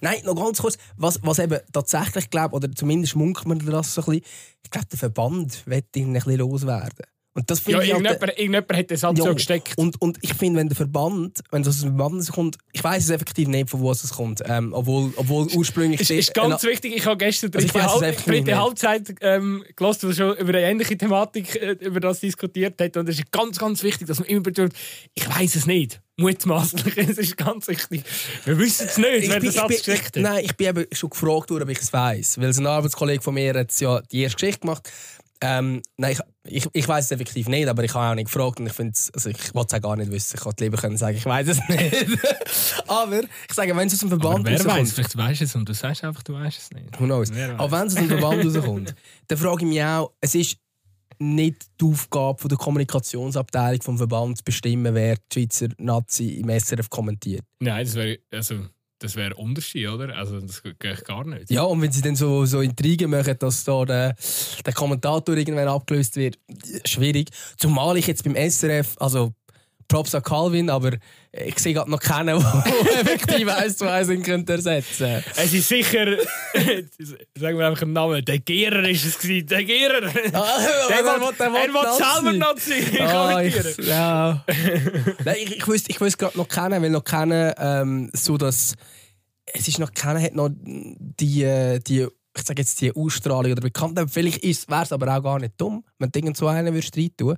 B: Nein, noch ganz kurz, was, was eben tatsächlich glaube, oder zumindest munkelt man das so ein bisschen, ich glaube, der Verband wird ihn ein bisschen loswerden. Und das
A: ja, irgendjemand, halt, irgendjemand hat das halt ja, so gesteckt.
B: Und, und ich finde, wenn der Verband, wenn das aus dem Verband kommt, ich weiß es effektiv nicht, von wo es kommt, ähm, obwohl, obwohl ursprünglich...
A: Es ist ganz äh, wichtig, ich habe gestern also dritte, Halb, dritte Halbzeit ähm, gelesen, wo schon über eine ähnliche Thematik äh, über das diskutiert hat und es ist ganz, ganz wichtig, dass man immer betont, ich weiß es nicht. Mutmaßlich, <laughs> es ist ganz wichtig. Wir wissen es nicht, wer das Satz geschickt hat.
B: Nein, ich bin eben schon gefragt worden, ob ich es weiß, weil ein Arbeitskollege von mir hat ja die erste Geschichte gemacht ähm, nein, ich, ich, ich weiß es effektiv nicht, aber ich habe auch nicht gefragt und ich finde also ich wollte es auch gar nicht wissen. Ich wollte lieber können sagen, ich weiß es nicht. <laughs> aber ich sage, wenn es aus dem Verband
A: aber wer weiß, vielleicht weißt du es und du sagst einfach, du weißt es nicht.
B: Who knows? Aber wenn es aus dem Verband <laughs> rauskommt, dann frage ich mich auch, es ist nicht die Aufgabe von der Kommunikationsabteilung des Verbands zu bestimmen, wer die Schweizer Nazi im SRF kommentiert.
A: Nein, das wäre also das wäre Unterschied, oder? Also das geht gar nicht.
B: Ja, und wenn sie dann so, so Intrigen machen, dass da der, der Kommentator irgendwann abgelöst wird, schwierig. Zumal ich jetzt beim SRF, also Props an Calvin, aber ich sehe gerade noch keinen, <laughs> der effektiv eins zu eins könnte ersetzen
A: Es ist sicher, <laughs> sagen wir einfach einen Namen, der Gierer ist es gewesen, der Gierer.
B: Ah, <laughs>
A: der
B: er
A: will, der will, er will selber Nazi
B: ah, ich, ja. Nein, ich, ich wüsste ich wüsste gerade noch keinen, weil noch keinen ähm, so, dass es ist noch keiner hat noch die, die ich sage jetzt die Ausstrahlung oder Bekanntheit. Vielleicht wäre es aber auch gar nicht dumm, wenn du irgend so einen würdest rein tun.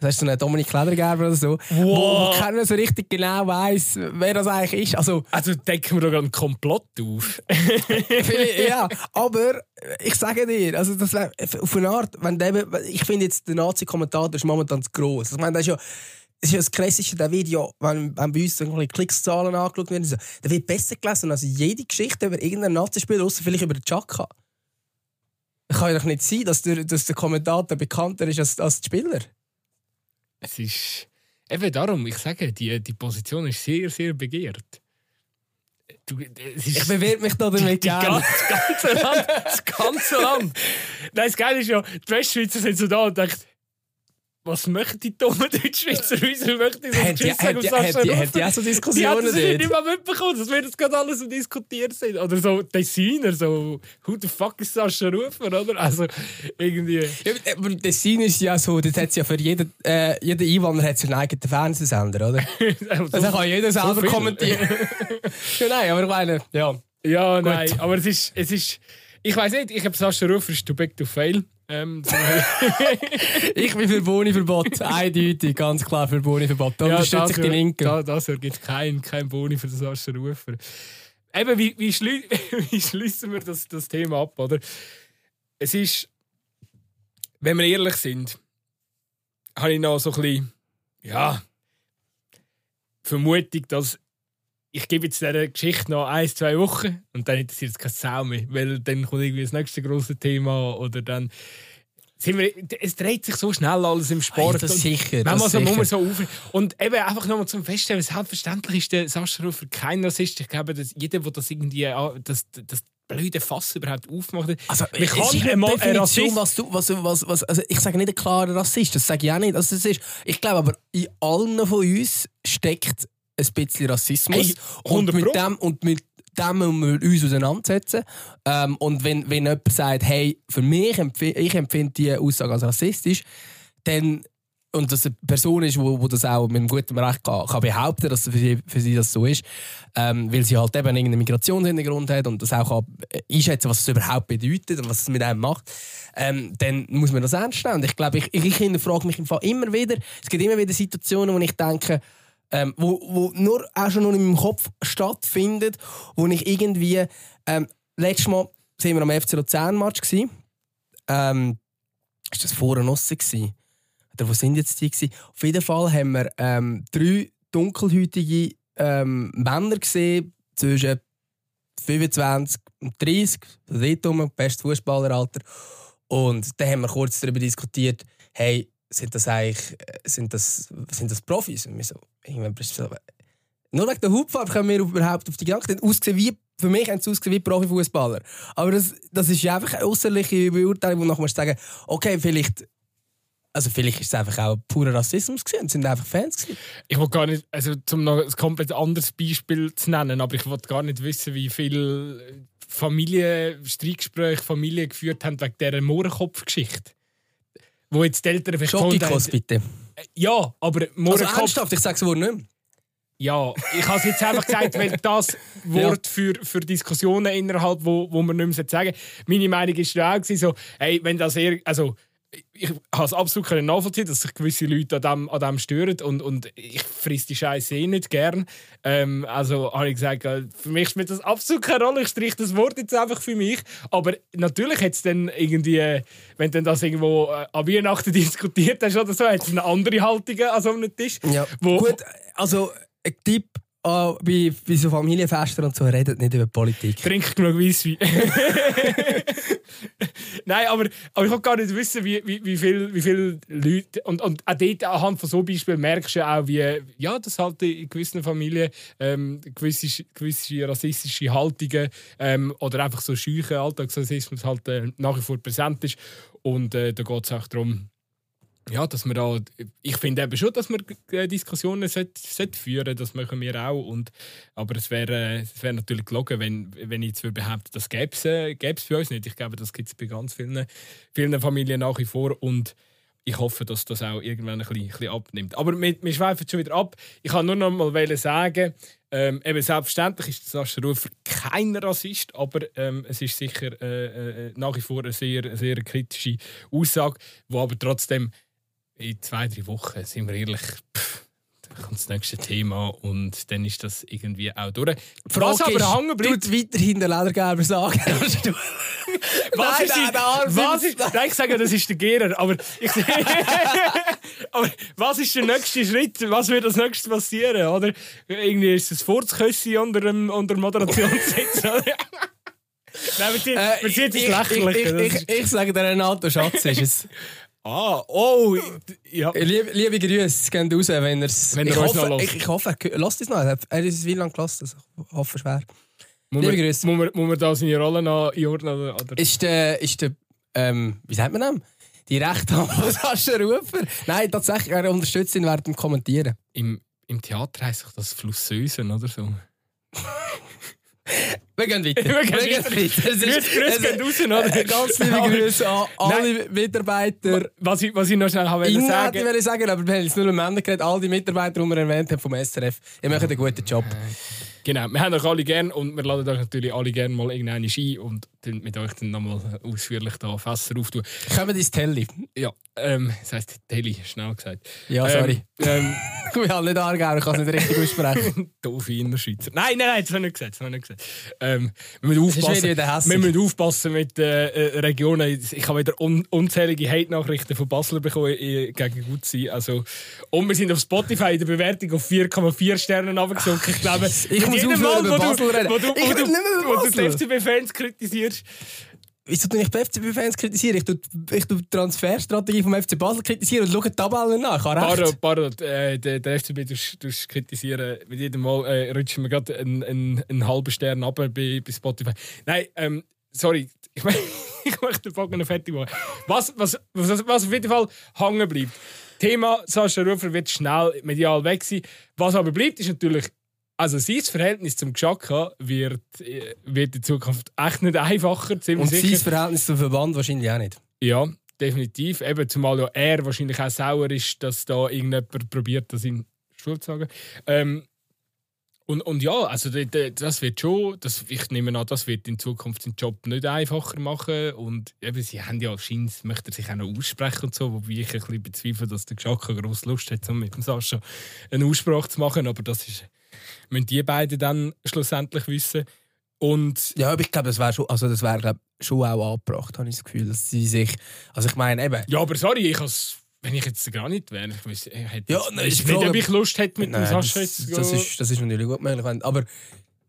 B: Das heißt so einen Dominik Ledergerber oder so, wow. wo keiner so richtig genau weiss, wer das eigentlich ist. Also,
A: also decken wir da einen Komplott auf. <laughs>
B: ja, <laughs> aber ich sage dir, also das wär, auf eine Art, wenn der, ich finde jetzt der Nazi-Kommentator ist momentan zu gross. Ich meine, das ist ja es ist ja das Krasseste, der Video, wenn, wenn bei uns so Klickszahlen angeschaut werden, so, der wird besser gelesen als jede Geschichte über irgendeinen Nazi-Spieler, außer vielleicht über den Chaka. Kann ja doch nicht sein, dass der, dass der Kommentator bekannter ist als, als der Spieler.
A: Es ist eben darum, ich sage, die, die Position ist sehr, sehr begehrt.
B: Du, ich bewerte mich da damit
A: gerne. Das ganze Land. Das ganze Land. Nein, das Geile ist ja, die Westschweizer sind so da und denken, was möchten die dummen Deutschschweizer? Wieso möchten die so
B: sagen? Hat die auch so Diskussionen?
A: Die haben nicht mal mitbekommen, dass wir das gerade alles am Diskutieren sind. Oder so Designer, so «Who the fuck is Sascha Rufer?» oder? Also irgendwie...
B: Ja, aber Design ist ja so, das hat ja für jeden, äh, jeder Einwanderer hat seinen eigenen Fernsehsender, oder? <laughs> so, also kann jeder selber so kommentieren. <laughs> ja, nein, aber ich meine, ja.
A: Ja, Gut. nein, aber es ist... Es ist ich weiß nicht, ich habe Sascha Rufer ist too big to fail. Ähm, <laughs>
B: ich bin für Boni-Verbot. Eindeutig, ganz klar für Boni-Verbot. Da ja, unterstütze ich die Linken.
A: Da, dafür gibt es keinen kein Boni für den Sascha Rufer. Eben, wie, wie, schlü <laughs> wie schließen wir das, das Thema ab, oder? Es ist, wenn wir ehrlich sind, habe ich noch so ein bisschen, ja, Vermutung, dass ich gebe jetzt dieser Geschichte noch ein, zwei Wochen und dann interessiert es keine Sau mehr, weil dann kommt irgendwie das nächste große Thema oder dann sind wir, es dreht sich so schnell alles im Sport.
B: Ja, das sicher.
A: Das so, sicher. so auf. Und eben einfach nochmal zum Feststellen, selbstverständlich ist der Sascha Rufer kein Rassist. Ich glaube, dass jeder, der das irgendwie, ah, das, das blöde Fass überhaupt aufmacht.
B: Also, ich kann einmal ein Rassist... Was du, was, was, was, also ich sage nicht ein klarer Rassist, das sage ich auch nicht. Also, ist, ich glaube aber, in allen von uns steckt ein bisschen Rassismus. Hey, und, mit dem, und mit dem müssen wir uns auseinandersetzen. Ähm, und wenn, wenn jemand sagt, hey, für mich empf ich empfinde diese Aussage als rassistisch, dann und dass eine Person ist, wo, wo das auch mit einem guten Recht kann, kann behaupten dass für sie, für sie das so ist, ähm, weil sie halt eben irgendeinen Migrationshintergrund hat und das auch kann einschätzen was es überhaupt bedeutet und was es mit einem macht, ähm, dann muss man das ernst nehmen. Und ich glaube, ich, ich, ich hinterfrage mich im Fall immer wieder, es gibt immer wieder Situationen, wo ich denke, ähm, wo, wo nur auch schon noch in meinem Kopf stattfindet, wo ich irgendwie ähm, letztes Mal sind wir am FC Luzern Match gsi. Ähm, ist das vor Nosse gsi? Oder wo sind jetzt die gsi? Auf jeden Fall haben wir ähm, drei dunkelhäutige ähm, Männer gesehen zwischen 25 und 30, dort rum, bestes Fußballeralter. Und dann haben wir kurz darüber diskutiert, hey, sind das eigentlich sind das, sind das Profis? Und wir so, nur wegen der Hautfarbe können wir überhaupt auf die Gedanken ausgesehen wie für mich haben sie ausgesehen wie Profifußballer. Aber das, das ist einfach eine äußerliche Beurteilung, wo nachher sagen, okay, vielleicht also vielleicht ist es einfach auch purer Rassismus gewesen, sind einfach Fans gewesen.
A: Ich wollte gar nicht, also um noch ein komplett anderes Beispiel zu nennen, aber ich wollte gar nicht wissen, wie viele Familienstreitgespräche Familien geführt haben wegen dieser Mohrenkopf-Geschichte wo jetzt die Eltern
B: verstanden haben. bitte.
A: Ja, aber
B: morgen also ernsthaft, ich sage es wohl nicht mehr.
A: Ja, ich habe es jetzt einfach gesagt, weil das <laughs> Wort für, für Diskussionen innerhalb, wo, wo man nicht mehr sagen Meine Meinung war auch so, hey, wenn das eher, also ich habe es absolut nachvollziehen, dass sich gewisse Leute an dem, an dem stören und, und ich friss die Scheiße eh nicht gern. Ähm, also habe ich gesagt, äh, für mich spielt das absolut keine Rolle, ich streiche das Wort jetzt einfach für mich. Aber natürlich hat es dann irgendwie, wenn du das irgendwo äh, an Weihnachten <laughs> diskutiert hast oder so, hat es eine andere Haltung an so einem Tisch.
B: Ja. Wo, Gut, also ein Tipp äh, bei, bei so Familienfesten und so redet nicht über Politik.
A: Trink genug Weisswein. <laughs> Nein, aber, aber ich kann gar nicht wissen, wie, wie, wie viele wie viel Leute. Und, und auch dort, anhand von so Beispielen, merkst du auch, wie, ja, dass halt in gewissen Familien ähm, gewisse, gewisse rassistische Haltungen ähm, oder einfach so scheuche Alltagsrassismus halt äh, nach wie vor präsent ist. Und äh, da geht es auch darum, ja, dass man da, ich finde eben schon, dass man äh, Diskussionen sollte, sollte führen das machen wir auch. Und, aber es wäre, es wäre natürlich gelogen, wenn, wenn ich jetzt behaupte, das gäbe es äh, bei uns nicht. Ich glaube, das gibt es bei ganz vielen, vielen Familien nach wie vor. Und ich hoffe, dass das auch irgendwann ein ein bisschen abnimmt. Aber wir, wir schweifen schon wieder ab. Ich kann nur noch mal sagen, ähm, eben selbstverständlich ist Sascha Rufer kein Rassist, aber ähm, es ist sicher äh, äh, nach wie vor eine sehr, sehr kritische Aussage, die aber trotzdem in zwei, drei Wochen, sind wir ehrlich, pff, dann kommt das nächste Thema und dann ist das irgendwie auch durch.
B: Was aber hängen bleibt... Du weiterhin den Ledergeber sagen. <laughs>
A: was nein, ist nein, die, was ist, nein, ich sage, das ist der Gehrer, aber, ich, <laughs> aber was ist der nächste Schritt? Was wird als nächstes passieren? Oder? Irgendwie ist es Furzküssi unter dem, unter dem Moderationssitz. <laughs> Nein, wir sind, äh, wir sind ich, lächerlich.
B: Ich, ich, ich, sage, der Renato Schatz ist es.
A: Ah, oh, ja.
B: Liebe, liebe Grüße, gehen raus, wenn er es...
A: Wenn
B: ich,
A: hoffe,
B: ich, ich hoffe, er lässt es noch. Er hat es wie lange gelassen, also ich hoffe schwer.
A: Muss liebe Grüße. Muss man, muss man da seine Rolle noch einordnen?
B: Oder? Ist der, ist der ähm, wie sagt man das? Die Rechte von <laughs> Sascha Rufer? Nein, tatsächlich, er unterstützt ihn während dem Kommentieren.
A: Im, im Theater heisst sich das Flussösen oder so. <laughs>
B: Wir gehen weiter. <laughs> Wir gehen,
A: Wir weiter. Grüße, Grüße gehen raus, oder?
B: Ganz liebe Grüße an alle Nein. Mitarbeiter.
A: Was ich, was ich noch schnell habe
B: ich sagen wollte. Ich sagen, aber wir haben jetzt nur um Männer geredet. All die Mitarbeiter, die wir erwähnt haben vom SRF, ihr macht einen guten Job.
A: Genau, wir haben euch alle gern und wir laden euch natürlich alle gerne mal irgendeine ein und mit euch dann nochmal ausführlich da Fässer auftun.
B: Kommen ins Telly.
A: Ja, ähm, das heisst Telly, schnell gesagt.
B: Ja, sorry. Ähm, ähm, <laughs> ich habe nicht Aargauer, ich kann es nicht richtig aussprechen. <laughs>
A: Doofe Innerschweizer. Nein, nein, nein, das habe ich nicht gesagt. Das habe ich nicht gesagt. Ähm, wir müssen aufpassen, wir müssen aufpassen mit äh, äh, Regionen. Ich habe wieder un unzählige Hate-Nachrichten von Basel bekommen äh, gegen gut sein. Also, und wir sind auf Spotify in der Bewertung auf 4,4 Sterne runtergesunken. Ich glaube,
B: ich muss jedem Mal, wo du, wo du,
A: wo du, wo du die FCB-Fans kritisierst,
B: Wieso tue ich die FCB-Fans kritisieren? Ich tue, ich tue die Transferstrategie vom FC Basel kritisieren und schaue die Tabellen nach.
A: Pardon, pardon. Äh, der, der FCB tust kritisieren. Mit jedem Mal äh, rutschen wir gerade einen, einen, einen halben Stern ab bei, bei Spotify. Nein, ähm, sorry. Ich, mein, ich möchte den Bogen noch fertig machen. Was, was, was, was auf jeden Fall hängen bleibt. Thema Sascha Rufer wird schnell medial weg sein. Was aber bleibt, ist natürlich also sein Verhältnis zum Geschaka wird, äh, wird in Zukunft echt nicht einfacher.
B: Und sicher. sein Verhältnis zum Verband wahrscheinlich auch nicht.
A: Ja, definitiv. Eben, zumal ja er wahrscheinlich auch sauer ist, dass da irgendjemand probiert, das in Schuld zu sagen. Ähm, und, und ja, also das wird schon, das, ich nehme an, das wird in Zukunft seinen Job nicht einfacher machen. Und eben, sie haben ja scheint, möchte er sich auch noch aussprechen und so, wobei ich ein bisschen bezweifle, dass der Geschaka grosse Lust hat, um mit dem Sascha eine Aussprache zu machen. Aber das ist müssen die beiden dann schlussendlich wissen. Und
B: ja, aber ich glaube, das wäre schon, also das wäre schon auch angebracht, habe ich das Gefühl, dass sie sich, also ich meine eben.
A: Ja, aber sorry, ich has, wenn ich jetzt gar nicht wäre, ich weiß, hätte ja, nein, ich nicht, ob ich Lust hätte mit nein, dem Sascha
B: das, das ist, das ist natürlich gut möglich, aber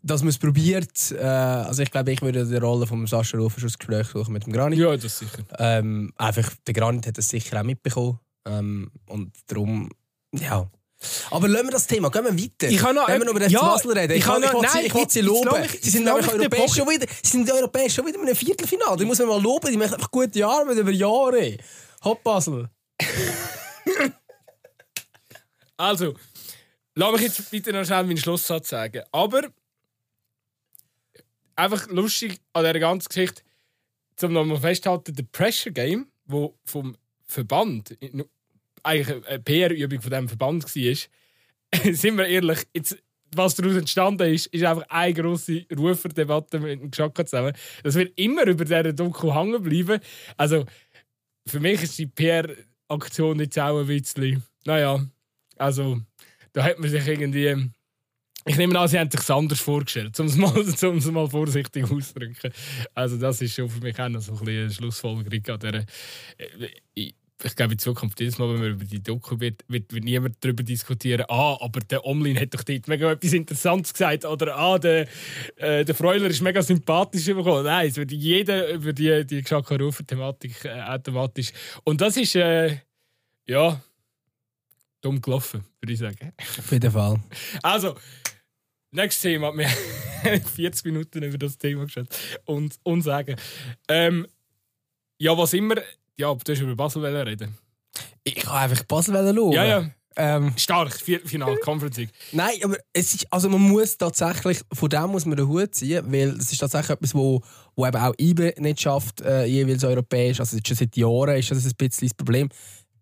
B: dass man es probiert, äh, also ich glaube, ich würde die Rolle von Sascha Rufer schon das Gespräch suchen mit dem Granit.
A: Ja, das sicher.
B: Ähm, einfach, der Granit hat das sicher auch mitbekommen ähm, und darum, ja, aber lassen wir das Thema, gehen wir weiter.
A: Ich kann noch,
B: wir über den
A: ja,
B: Basel reden, ich, ich,
A: noch,
B: ich, ich, ich will sie loben. Sie sind nämlich europäisch schon wieder, sie sind europäisch schon wieder in einem Viertelfinale. Die muss man mal loben, die machen einfach gute Arbeit über Jahre. Hopp Basel. <laughs>
A: also, lass mich jetzt bitte noch schnell meinen Schlusssatz sagen. Aber einfach lustig an dieser ganzen Geschichte, zum nochmal festhalten, der Pressure Game, wo vom Verband eigentlich eine PR-Übung von diesem Verband war, <laughs> sind wir ehrlich, jetzt, was daraus entstanden ist, ist einfach eine grosse Ruferdebatte mit dem Geschaka zusammen. Das wird immer über diese Doku hängen bleiben. Also, für mich ist die PR-Aktion jetzt auch ein bisschen, naja, also, da hat man sich irgendwie. Ich nehme an, sie haben sich anders vorgestellt, um es mal, <laughs> um es mal vorsichtig auszudrücken. Also, das ist schon für mich auch noch so ein bisschen eine Schlussfolgerung an dieser. Ich glaube, in Zukunft, jedes Mal, wenn wir über die Doku wird, wird, wird niemand darüber diskutieren, ah, aber der Omlin hat doch dort mega etwas Interessantes gesagt oder ah, der, äh, der Freuler ist mega sympathisch bekommen. Nein, es wird jeder über die, die Geschackerufer-Thematik äh, automatisch. Und das ist, äh, ja, dumm gelaufen, würde ich sagen.
B: Auf jeden Fall.
A: Also, nächstes Thema. Wir <laughs> haben 40 Minuten über das Thema geschaut und, und sagen. Ähm, ja, was immer. Ja, du hast über Basel reden.
B: Ich kann einfach Basel schauen.
A: Ja, ja.
B: Ähm,
A: Stark, Final, Conference League.
B: Nein, aber es ist, also man muss tatsächlich, von dem muss man den Hut ziehen, weil das ist tatsächlich etwas, wo, wo eben auch IBE nicht schafft, äh, jeweils europäisch. Also schon seit Jahren ist das ein bisschen das Problem.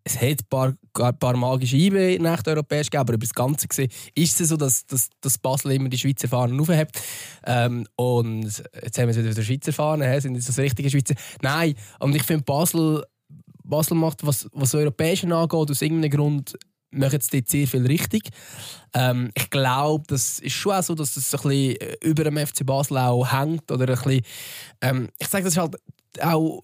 B: Es hat ein paar, ein paar magische IBE-Nächte europäisch gegeben, aber über das Ganze gesehen ist es so, dass, dass, dass Basel immer die Schweizer Fahnen aufhebt. Ähm, und jetzt haben wir wieder der Schweizer Fahnen, sind das das richtige Schweizer? Nein, und ich finde Basel, Basel macht, was, was Europäischen angeht, aus irgendeinem Grund machen jetzt sehr viel richtig. Ähm, ich glaube, das ist schon auch so, dass das ein bisschen über dem FC Basel auch hängt. Oder ein bisschen, ähm, ich sage das ist halt auch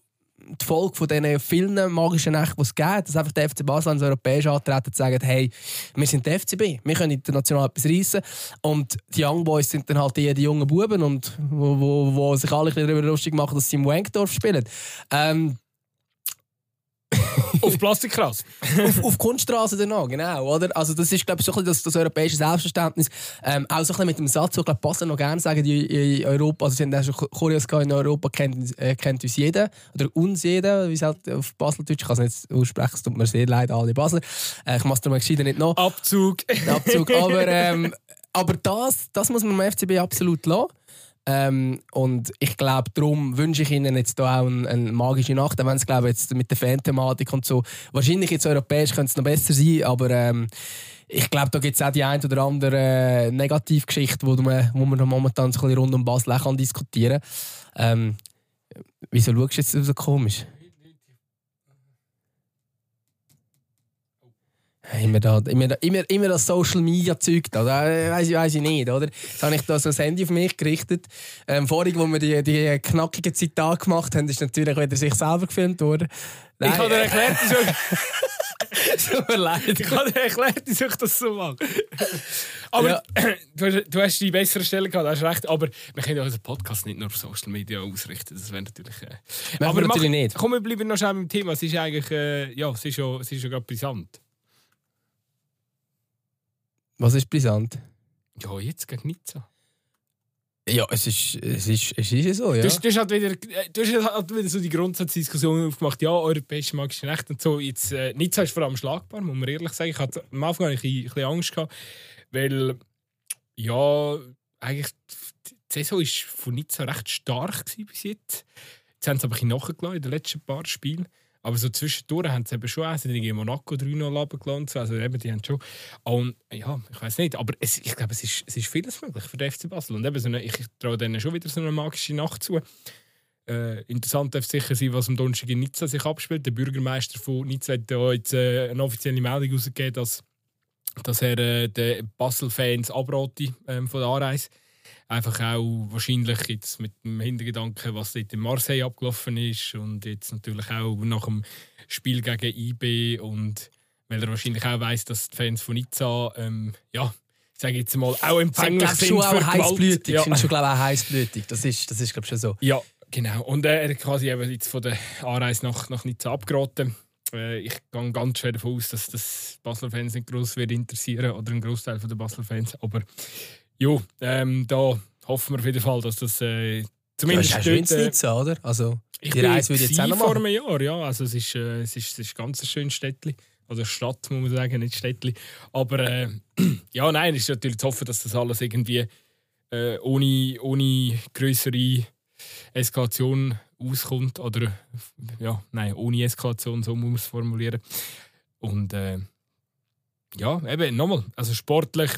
B: die Folge von diesen vielen magischen Nächten, die es gibt, dass einfach der FC Basel ans Europäisch antreten und sagen, hey, wir sind der FCB, wir können international etwas reissen. Und die Young Boys sind dann halt die, die jungen Buben, und wo, wo, wo sich alle ein bisschen darüber lustig machen, dass sie im Wankdorf spielen. Ähm, <laughs>
A: auf Plastikgras.
B: auf, auf Kunststraße danach, genau. Oder? Also das ist glaube ich so ein das, das europäische Selbstverständnis. Ähm, auch so ein mit dem Satz, den ich Basel noch gerne sagen, die in Europa, also sie haben schon Choreos in Europa, kennt, äh, kennt uns jeder oder uns jeder, wie es halt auf Baseldeutsch, ich kann es nicht aussprechen, es tut mir sehr leid, alle Basel. Äh, ich mache es mal gescheiter nicht noch.
A: Abzug.
B: Abzug, aber, ähm, aber das, das muss man dem FCB absolut lassen. Ähm, und ich glaube, darum wünsche ich Ihnen jetzt hier auch eine, eine magische Nacht, wenn es glaube jetzt mit der Fan-Thematik und so, wahrscheinlich jetzt europäisch könnte es noch besser sein, aber ähm, ich glaube, da gibt es auch die ein oder andere äh, Negativgeschichte, wo man, wo man momentan so ein bisschen rund um Basel kann diskutieren kann. Ähm, wieso schaust du jetzt so komisch? Immer, da, immer, immer, immer das Social Media Zeug da, weiß ich, weiss ich nicht, oder? Jetzt habe ich da so ein Handy auf mich gerichtet. Ähm, vorhin, wo wir die, die knackigen Zitate gemacht haben, ist natürlich wieder sich selber gefilmt worden.
A: Nein. Ich habe dir erklärt, wieso... <laughs>
B: Tut mir leid.
A: Ich habe dir erklärt, ich das so mache. Aber ja. du, hast, du hast die bessere Stelle gehabt, hast recht. Aber wir können ja unseren Podcast nicht nur auf Social Media ausrichten. Das wäre natürlich. Äh...
B: Aber natürlich mach, nicht.
A: Komm, wir bleiben noch schnell beim Thema. Es ist eigentlich. Äh, ja, es ist ja, es ist ja gerade brisant.
B: Was ist brisant?
A: Ja, jetzt gegen Nizza.
B: Ja, es ist, es ist, es ist so, ja.
A: Du, du, hast halt wieder, du hast halt wieder so die Grundsatzdiskussion aufgemacht, ja, europäische magische Rechte und so. Jetzt, äh, Nizza ist vor allem schlagbar, muss man ehrlich sagen. Ich hatte am Anfang ein bisschen, ein bisschen Angst gehabt, weil, ja, eigentlich die Saison war von Nizza recht stark bis jetzt. Jetzt haben sie aber ein bisschen nachgelassen in den letzten paar Spielen. Aber so zwischendurch haben sie eben schon auch, sie in Monaco 3-0 runtergelassen. Also eben, die haben schon. Und ja, ich weiß nicht, aber es, ich glaube, es ist, es ist vieles möglich für den FC Basel. Und eben so eine, ich traue denen schon wieder so eine magische Nacht zu. Äh, interessant darf sicher sein, was am Donnerstag in Nizza sich abspielt. Der Bürgermeister von Nizza hat ja jetzt äh, eine offizielle Meldung herausgegeben, dass, dass er äh, den Basel-Fans abratet ähm, von der Anreise. Einfach auch wahrscheinlich jetzt mit dem Hintergedanken, was dort in Marseille abgelaufen ist und jetzt natürlich auch nach dem Spiel gegen IB und weil er wahrscheinlich auch weiß, dass die Fans von Nizza ähm, ja, ich sage jetzt mal, auch empfänglich sind,
B: sind
A: für
B: Gewalt. Ja. Sind schon glaube auch heißblütig. Das ist, das ist glaube schon so.
A: Ja, genau. Und äh, er hat quasi eben jetzt von der Anreise nach, nach Nizza abgeraten. Äh, ich gehe ganz schwer davon aus, dass das Basler Fans nicht groß wird interessieren oder ein Großteil der Basler Fans. Aber Jo, ähm, da hoffen wir auf jeden Fall, dass das äh, zumindest
B: ja, dort, äh, nicht so, oder? Also,
A: ich die Reise würde jetzt auch noch vor einem Jahr, ja. Also es ist, äh, es ist, es ist ganz ein schönes Städtchen. Oder Stadt, muss man sagen, nicht Städtchen. Aber äh, <clears throat> ja, nein, es ist natürlich zu hoffen, dass das alles irgendwie äh, ohne, ohne größere Eskalation auskommt. Oder ja, nein, ohne Eskalation, so muss man es formulieren. Und äh, ja, eben, nochmal, also sportlich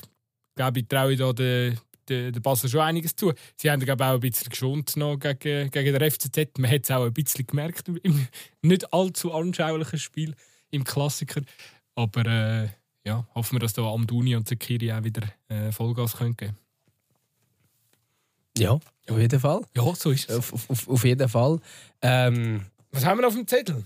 A: glaube ich, traue ich da den, den, den Basel schon einiges zu. Sie haben glaube auch ein bisschen geschont noch gegen, gegen den FCZ. Man hat es auch ein bisschen gemerkt im nicht allzu anschaulichen Spiel im Klassiker. Aber äh, ja, hoffen wir, dass da Amduni und Zekiri auch wieder äh, Vollgas können geben
B: Ja, auf jeden Fall.
A: Ja, so ist es.
B: Auf, auf, auf jeden Fall. Ähm,
A: Was haben wir auf dem Zettel?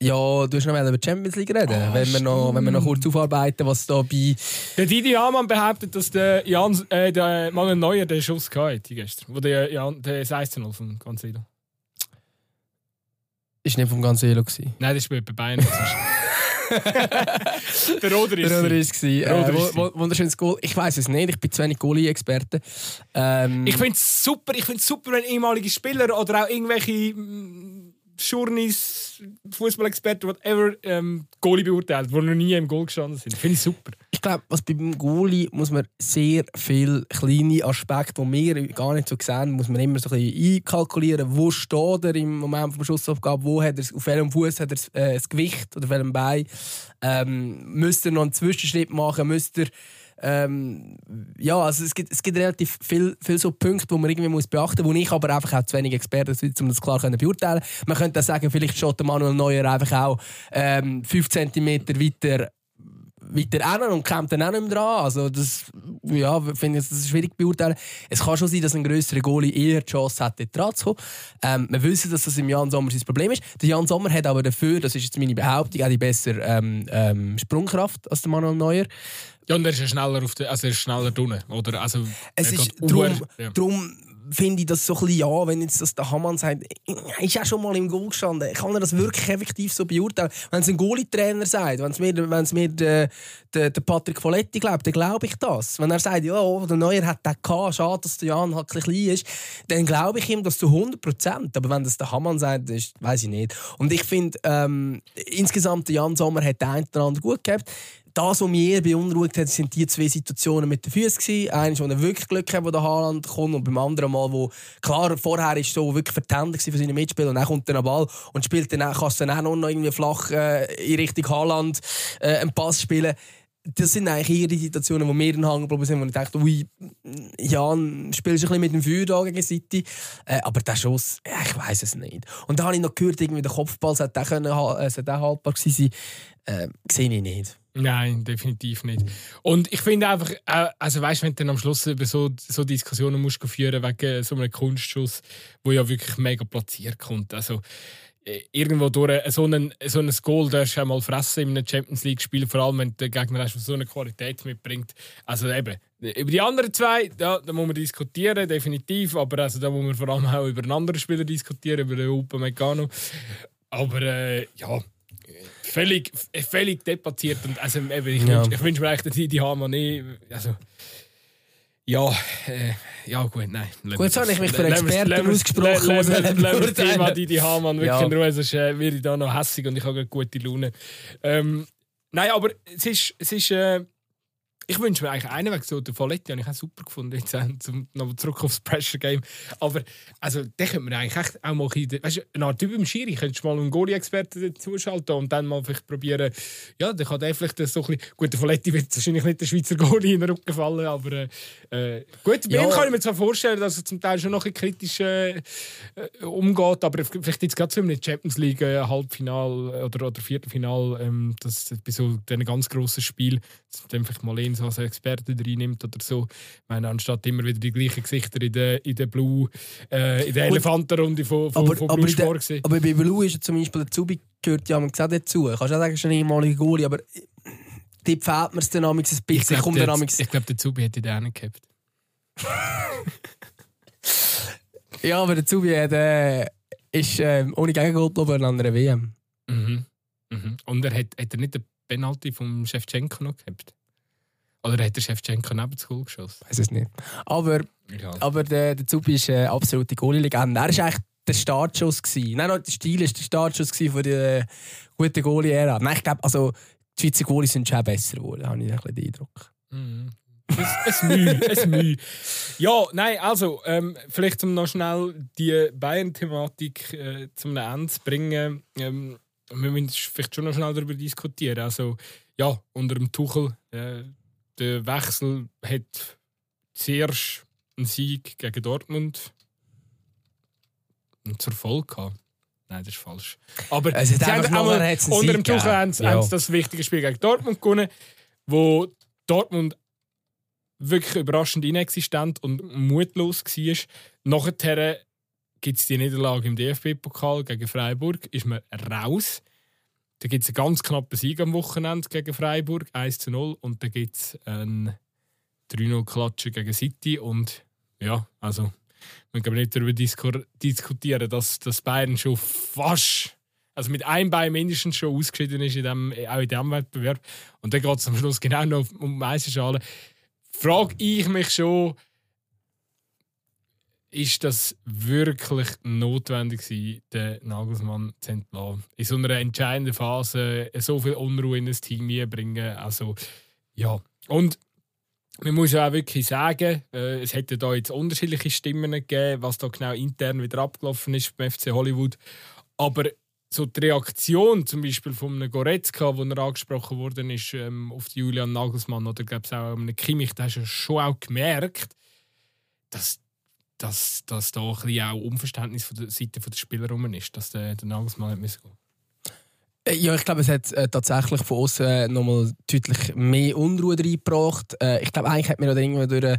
B: Ja, du hast noch über die Champions League reden,
A: Ah,
B: wenn, wir noch, wenn wir noch kurz aufarbeiten, was da bei...
A: Der Didi Hamann behauptet, dass der, Jan, äh, der Manuel Neuer den Schuss hatte gestern. Wo der, Jan, der 1-0 von Cancelo.
B: Ist nicht vom Cancelo gewesen.
A: Nein, das ist bei Bayern. <laughs> der Roder ist
B: Der ist. Äh,
A: Roder ist
B: wo- Wunderschönes Goal. Ich weiß es nicht, ich bin zu wenig Goalie-Experte. Ähm,
A: Ich finde es super, ich find's super, wenn ehemalige Spieler oder auch irgendwelche mm, Journeys, Fußballexperten, whatever, ähm, Goalie beurteilt, die noch nie im Goal gestanden sind. Finde ich super.
B: ich glaube, was beim Goalie muss man sehr viele kleine Aspekte, die wir gar nicht so sehen, muss man immer so ein bisschen einkalkulieren. Wo steht er im Moment der Schussaufgabe? Wo hat er, auf welchem Fuß hat er äh, das Gewicht oder auf welchem Bein? Ähm, müsste er noch einen Zwischenschritt machen? Müsste er ähm, ja, also es gibt, es gibt relativ viele viel so Punkte, die man irgendwie muss beachten muss, wo ich aber einfach auch zu wenig Experte bin, um das klar zu beurteilen. Man könnte auch sagen, vielleicht der Manuel Neuer einfach auch ähm, 5 cm weiter weiter hin und kommt dann auch nicht mehr dran. Also das, ja, finde ich, das ist schwierig zu beurteilen. Es kann schon sein, dass ein grösserer Goalie eher die Chance hat, dort dran zu kommen. Ähm, wir wissen, dass das im Jan Sommer sein Problem ist. Der Jan Sommer hat aber dafür, das ist jetzt meine Behauptung, auch die bessere ähm, ähm, Sprungkraft als der Manuel Neuer.
A: Ja, und er ist ja schneller, auf der, also er ist schneller drinnen, oder? Also,
B: Es ist drum,
A: ja.
B: drum finde ich das so ein bisschen, ja, wenn jetzt das der Hamann sagt, er ist auch schon mal im Goal gestanden, kann er das wirklich effektiv so beurteilen? Wenn es ein Goalie-Trainer sagt, wenn es mir, wenn es mir der, der, der Patrick Folletti glaubt, dann glaube ich das. Wenn er sagt, ja, der Neuer hat den gehabt, schade, dass der Jan halt ein klein ist, dann glaube ich ihm das zu 100 Prozent. Aber wenn das der Hamann sagt, weiß ich nicht. Und ich finde, ähm, insgesamt, der Jan Sommer hat den einen oder anderen gut gehabt das, was mich eher beunruhigt hat, sind die zwei Situationen mit den Füßen. Eines, wo er wirklich Glück hat, wo der Haaland kommt, und beim anderen Mal, wo klar vorher ist so wirklich vertändlich für seine Mitspieler und dann kommt dann ein Ball und spielt dann, auch- kannst dann auch noch irgendwie flach äh, in Richtung Haaland äh, einen Pass spielen. Das sind eigentlich eher die Situationen, wo mir hängen geblieben sind, wo ich dachte, ui, Jan, spielst du ein bisschen mit dem Feuer da gegen City. Äh, aber der Schuss, ja, ich weiß es nicht. Und da habe ich noch gehört, irgendwie der Kopfball sollte ha- äh, haltbar gewesen sein. Äh, sehe ich nicht.
A: Nein, definitiv nicht. Und ich finde einfach, äh, also weißt, wenn du dann am Schluss über so, so Diskussionen musst führen wegen so einem Kunstschuss, wo ja wirklich mega platziert kommt. Also äh, irgendwo durch so ein so ein Goal darfst du mal fressen in einem Champions League Spiel, vor allem wenn der Gegner hast, so eine Qualität mitbringt. Also eben über die anderen zwei, ja, da muss man diskutieren, definitiv. Aber also da muss man vor allem auch über einen anderen Spieler diskutieren, über den Upamecano. Aber äh, ja völlig, völlig deplatziert. Und also, eben, ich
B: Ja.
A: wünsche ich wünsch mir eigentlich, dass die, die haben nicht. Also, ja, äh, ja, gut, nein.
B: Gut, jetzt habe ich mich für Experten ausgesprochen, ich
A: lassen wir das. Thema die, die Hamann wirklich
B: Ja.
A: in Ruhe, sonst äh, werde ich da noch hässig und ich habe gerade gute Laune. Ähm, nein, aber es ist, es ist äh, ich wünsche mir eigentlich einen Weg so, der Folletti habe ich auch super gefunden, jetzt äh, zum, noch zurück aufs Pressure Game. Aber also, den könnte man eigentlich echt auch mal in, weißt du, eine Art Typ im Schiri, könntest du mal einen Goalie-Experten zuschalten und dann mal vielleicht probieren, ja, dann kann der vielleicht so ein bisschen, gut, der Folletti wird wahrscheinlich nicht der Schweizer Goalie in den Rücken fallen, aber äh, äh, gut,
B: Ja.
A: ihm kann ich mir zwar vorstellen, dass er zum Teil schon noch ein kritisch äh, äh, umgeht, aber vielleicht jetzt gerade so im Champions League äh, Halbfinal oder, oder Viertelfinal, ähm, dass bei so diesen ganz grossen Spiel dass man dann vielleicht mal einen so als Experte reinnimmt oder so. Ich meine, anstatt immer wieder die gleichen Gesichter in der, in der Blue, äh, in der. Elefantenrunde von, von,
B: Aber,
A: von
B: aber,
A: Blue
B: der,
A: Sport gesehen.
B: aber bei Blue ist ja zum Beispiel der Zubi gehört ja gesagt dazu. Kannst du auch sagen, er ist ein ehemaliger Goalie, aber dort fehlt mir es dann ein bisschen.
A: Ich glaube, der, ich glaub, der Zubi hätte den auch nicht gehabt. <laughs>
B: Ja, aber der Zubi hat, äh, ist ähm, ohne Gegengol an einer WM.
A: Mhm. Mhm. Und er hat, hat er nicht den Penalty vom Shevchenko noch gehabt? Oder hat der Shevchenko neben das Goal geschossen?
B: weiß es nicht. Aber,
A: Ja.
B: aber der, der Zubi ist eine absolute Goalie-Legende. Er war eigentlich der Startschuss. Gewesen. Nein, nein, der Stil ist der Startschuss von der guten Goalie-Ära. Nein, ich glaube, also, die Schweizer Goalies sind schon besser geworden, habe ich ein bisschen den Eindruck.
A: Mhm. Es Mühe, es Mühe. Ja, nein, also, ähm, vielleicht um noch schnell die Bayern-Thematik äh, zum Ende zu bringen. Ähm, wir müssen vielleicht schon noch schnell darüber diskutieren. Also, ja, unter dem Tuchel, äh, der Wechsel hat zuerst einen Sieg gegen Dortmund zur Folge gehabt. Nein, das ist falsch. Aber
B: Es hat
A: sie haben einmal unter dem Tuchel haben haben sie das wichtige Spiel gegen Dortmund gewonnen, wo Dortmund wirklich überraschend inexistent und mutlos war. Nachher gibt es die Niederlage im DFB-Pokal gegen Freiburg, ist man raus. Da gibt es einen ganz knappen Sieg am Wochenende gegen Freiburg, 1 zu 0. Und dann gibt es einen 3-0-Klatschen gegen City. Und ja, also, man kann nicht darüber diskutieren, dass, dass Bayern schon fast, also mit einem Bein mindestens schon ausgeschieden ist, in dem, auch in diesem Wettbewerb. Und dann geht es am Schluss genau noch um die Meisterschale. Frage ich mich schon, ist das wirklich notwendig gewesen, den Nagelsmann zu entlassen? In so einer entscheidenden Phase so viel Unruhe in das Team bringen. Also, ja. Und man muss ja auch wirklich sagen, äh, es hätte da jetzt unterschiedliche Stimmen gegeben, was da genau intern wieder abgelaufen ist beim FC Hollywood. Aber so die Reaktion zum Beispiel von einem Goretzka, wo er angesprochen worden ist ähm, auf Julian Nagelsmann oder glaube ich auch einem Kimmich, da hast du schon auch gemerkt, dass dass, dass da ein bisschen auch Unverständnis von der Seite der Spieler rum ist, dass der, der Nagelsmann nicht gehen
B: äh, ja, ich glaube, es hat äh, tatsächlich von außen äh, nochmal deutlich mehr Unruhe reingebracht. Äh, ich glaube, eigentlich hat man da irgendwie durch ein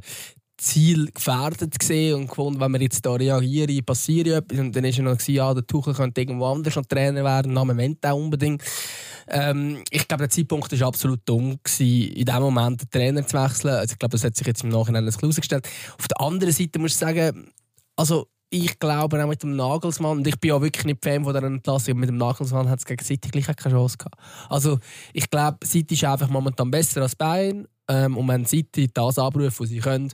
B: Ziel gefährdet gesehen und gefunden, wenn wir jetzt da reagieren, passiert etwas. Und dann war ja noch, ja, der Tuchel könnte irgendwo anders noch Trainer werden, nach Moment auch unbedingt. Ähm, ich glaube, der Zeitpunkt war absolut dumm, in dem Moment den Trainer zu wechseln. Also ich glaube, das hat sich jetzt im Nachhinein als herausgestellt. Auf der anderen Seite muss ich sagen, also ich glaube auch mit dem Nagelsmann, und ich bin ja wirklich nicht Fan von dieser Entlassung, aber mit dem Nagelsmann hat es gegen City gleich keine Chance gehabt. Also ich glaube, City ist einfach momentan besser als Bayern ähm, und wenn City das abruft, was sie können,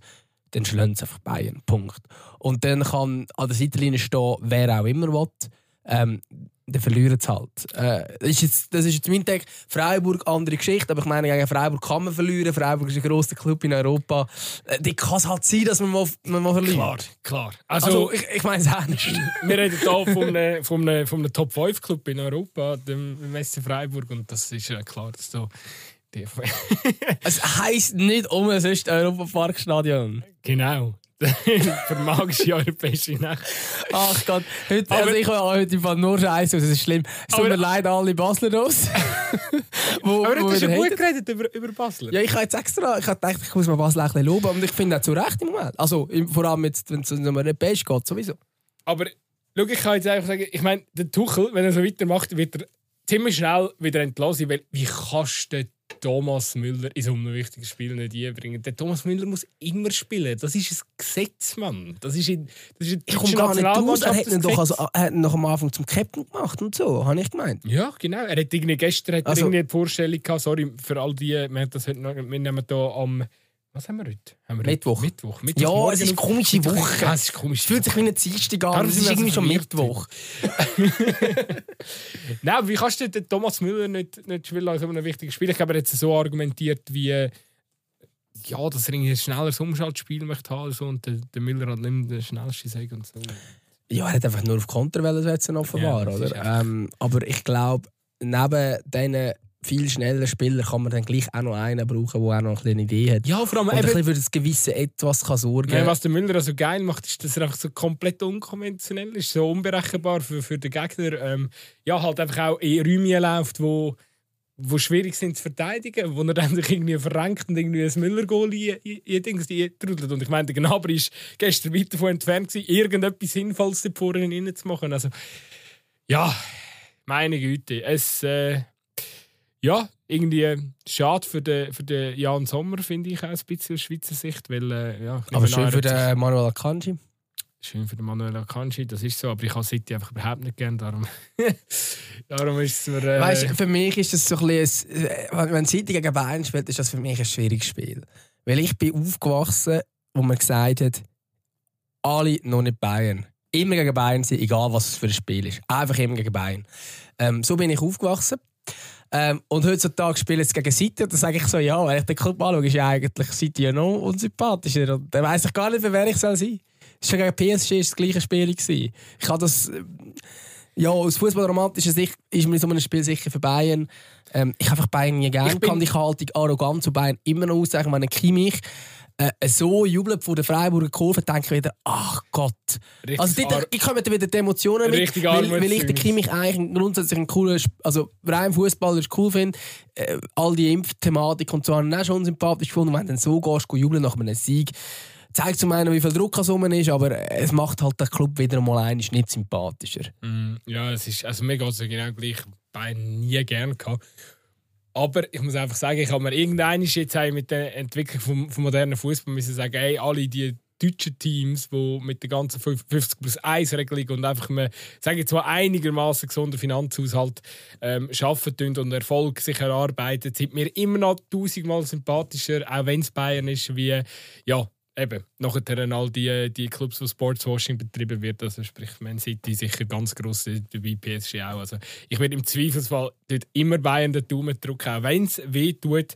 B: dann schlagen sie einfach Bayern. Punkt. Und dann kann an der Seitenlinie stehen, wer auch immer will. Ähm, dann verlieren sie halt. Äh, das, ist jetzt, das ist jetzt mein Tag. Freiburg, andere Geschichte, aber ich meine, gegen Freiburg kann man verlieren. Freiburg ist ein grosser Club in Europa. Äh, die kann es halt sein, dass man mal, man mal verliert.
A: Klar, klar.
B: Also, also ich, ich meine es ernst. <laughs>
A: wir reden hier von einem, <laughs> von einem, von einem Top-5-Club in Europa, dem SC Freiburg, und das ist ja klar, dass da
B: es heisst nicht umsonst Europaparkstadion.
A: Genau. <laughs> Für magische europäische Nacht.
B: Ach Gott, heute, aber, also ich habe heute nur Scheiße, das ist schlimm. Es tut mir leid, alle Basler raus. <laughs>
A: wo, aber du hast ja gut geredet über, über Basler.
B: Ja, ich habe jetzt extra, ich habe gedacht, ich muss mal Basler ein bisschen loben und ich finde auch zu Recht im Moment. Also vor allem jetzt, wenn es um europäisch geht, sowieso.
A: Aber schau, ich kann jetzt einfach sagen, ich meine, der Tuchel, wenn er so weitermacht, wird er ziemlich schnell wieder entlassen, weil wie kannst du Thomas Müller in so einem wichtigen Spiel nicht einbringen. Der Thomas Müller muss immer spielen. Das ist ein Gesetz, Mann. Das ist in, das ist in
B: ich komme gar nicht raus. Er hat ihn doch also, er hat noch am Anfang zum Captain gemacht und so, habe ich gemeint.
A: Ja, genau. Er hat irgendwie gestern hat also, er eine Vorstellung gehabt. Sorry für all die, wir, das heute noch, wir nehmen hier am was haben wir heute? Haben wir
B: Mittwoch.
A: Mittwoch.
B: Mittwoch. Ja, es ist eine komische Woche.
A: Ja, es ist komisch.
B: Es fühlt sich wie eine Dienstag an. Es ist irgendwie schon Mittwoch. <laughs>
A: Nein, aber wie kannst du den Thomas Müller nicht, nicht spielen als ein wichtiges Spiel? Ich glaube, er hat so argumentiert, wie ja, dass er ein schnelleres Umschaltspiel möchte haben so, und der, der Müller hat nicht der schnellste Sagen und so.
B: Ja, er hat einfach nur auf Konterwelle setzen offenbar, ja, oder? Ähm, aber ich glaube, neben diesen viel schneller Spieler kann man dann gleich auch noch einen brauchen, der auch noch eine Idee hat.
A: Ja, vor allem
B: und ein für das gewisse Etwas kann sorgen
A: ja, Was der Müller also geil macht, ist, dass er einfach so komplett unkonventionell ist, so unberechenbar für, für den Gegner. Ähm, ja, halt einfach auch in Räume läuft, wo wo schwierig sind zu verteidigen, wo er dann sich irgendwie verrenkt und irgendwie ein Müller-Goal eintrudelt. Und ich meine, der Gnaber war gestern weit davon entfernt, gewesen, irgendetwas Sinnvolles da vorne zu machen. Also, ja, meine Güte, es... Äh, ja, irgendwie schade für den, für den Jan Sommer, finde ich auch ein bisschen aus Schweizer Sicht. Weil, äh, ja,
B: aber schön für den Manuel Akanji.
A: Schön für den Manuel Akanji, das ist so, aber ich habe City einfach überhaupt nicht gern, darum, <laughs> darum ist es mir... Äh...
B: Weißt, für mich ist das so ein bisschen, äh, wenn City gegen Bayern spielt, ist das für mich ein schwieriges Spiel. Weil ich bin aufgewachsen, wo man gesagt hat, alle noch nicht Bayern. Immer gegen Bayern sein, egal was es für ein Spiel ist. Einfach immer gegen Bayern. Ähm, so bin ich aufgewachsen. Ähm, und heutzutage spielen sie gegen City und dann sage ich so, ja, wenn ich den Club anschaue, ist ja eigentlich City ja noch unsympathischer. Und dann weiss ich gar nicht, wer ich soll sein soll. Schon gegen PSG war das gleiche Spiel. Gewesen. Ich habe das... Äh, ja, aus fußballromantischer Sicht ist mir so ein Spiel sicher für Bayern. Ähm, ich habe einfach Bayern nie gerne. Ich kann die Haltung arrogant zu Bayern immer noch aussagen. Ich meine, Kimmich äh, so jubelt von der Freiburger Kurve, denke ich wieder, ach Gott. Richtig also dort, ich komme wieder die Emotionen mit, weil, weil ich den Kimmich eigentlich grundsätzlich ein cooler, also rein Fußballer cool finde. Äh, all die Impfthematik und so haben auch schon sympathisch gefunden. Wenn du dann so gehst, jubeln nach einem Sieg, zeigt zum einen, wie viel Druck es ist, aber es macht halt den Club wieder mal nicht sympathischer.
A: Mm, ja, es ist, also mir geht es genau gleich Bayern nie gern gehabt. Aber ich muss einfach sagen, ich habe mir irgendeinen jetzt mit der Entwicklung vom, vom modernen Fußball müssen sagen, hey, alle die deutschen Teams, die mit der ganzen 50 plus 1 Regelung und einfach mal, sage jetzt mal einigermaßen gesunder Finanzhaushalt ähm, arbeiten und Erfolg sich erarbeiten, sind mir immer noch tausendmal sympathischer, auch wenn es Bayern ist, wie ja, eben, nachher all die, die Clubs, wo Sportswashing betrieben wird, also sprich Man City sicher ganz gross, dabei PSG auch. Also ich werde im Zweifelsfall dort immer Bayern den Daumen drücken, auch wenn es weh tut.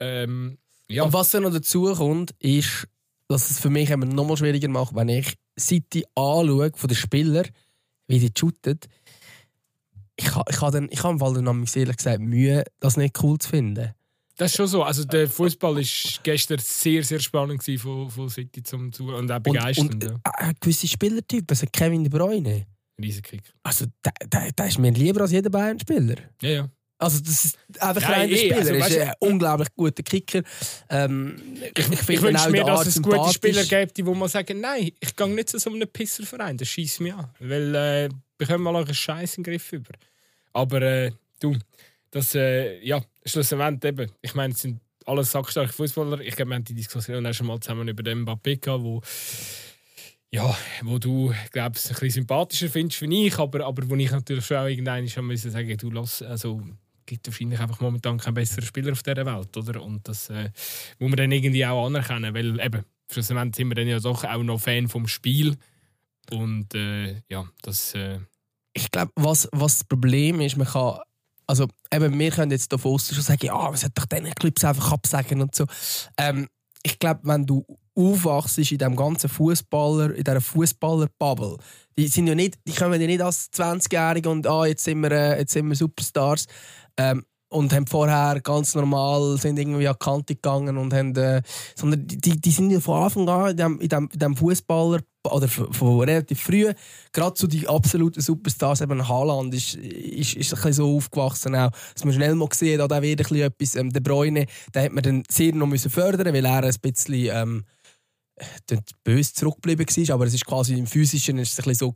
A: Ähm, ja.
B: Und was dann noch dazu kommt, ist, dass es für mich noch mal schwieriger macht, wenn ich City anschaue von den Spielern, wie die shooten. Ich, ich habe ich hab im Fall dann ehrlich gesagt Mühe, das nicht cool zu finden.
A: Das ist schon so. Also der Fußball war gestern sehr, sehr spannend von, von City zum zu und auch begeisternd. Und, und
B: ja. äh, gewisse Spielertypen, also Kevin De Bruyne.
A: Riesenkick.
B: Also der, der, der ist mir lieber als jeder Bayern-Spieler.
A: Ja, ja.
B: Also das ist einfach ja, ein eh, Spieler. Also, ist ein unglaublich guter Kicker. Ähm,
A: ich, ich, ich wünsche mir, dass es gute Spieler gibt, die man sagen, nein, ich gehe nicht zu so einem Pisserverein, das schießt mich an. Weil äh, wir können mal einen Scheiß in den Griff über. Aber äh, du, das, äh, ja, schlussendlich eben, ich meine, es sind alles sackstarke Fußballer. Ich glaube, wir haben die Diskussion auch schon mal zusammen über den Mbappé gehabt, wo ja, wo du glaubst, ein bisschen sympathischer findest wie ich, aber, aber wo ich natürlich schon auch irgendwann schon müssen sagen, du lass, also gibt wahrscheinlich einfach momentan keinen besseren Spieler auf dieser Welt, oder? Und das äh, muss man dann irgendwie auch anerkennen, weil eben, schlussendlich sind wir dann ja doch auch noch Fan vom Spiel und äh, ja, das... Äh
B: ich glaube, was, was das Problem ist, man kann also eben, wir können jetzt davon schon sagen, ja, man sollte doch diesen Clips einfach absagen und so. Ähm, ich glaube, wenn du aufwachst in diesem ganzen Fußballer, in dieser Fußballer-Bubble, die sind ja nicht, die kommen ja nicht als 20-Jährige und ah, jetzt sind wir, äh, jetzt sind wir Superstars. Ähm, und haben vorher ganz normal sind irgendwie an die Kante gegangen und haben, äh, sondern die, die sind ja von Anfang an in dem, in dem, Fußballer oder von relativ früh gerade zu die absoluten Superstars eben Haaland ist, ist, ist ein bisschen so aufgewachsen auch, dass man schnell mal gesehen hat, da wird ein bisschen etwas, ähm, der Bräune, den hat man dann sehr noch müssen fördern, weil er ein bisschen ähm, böse zurückgeblieben war, aber es ist quasi im Physischen ist es ein so.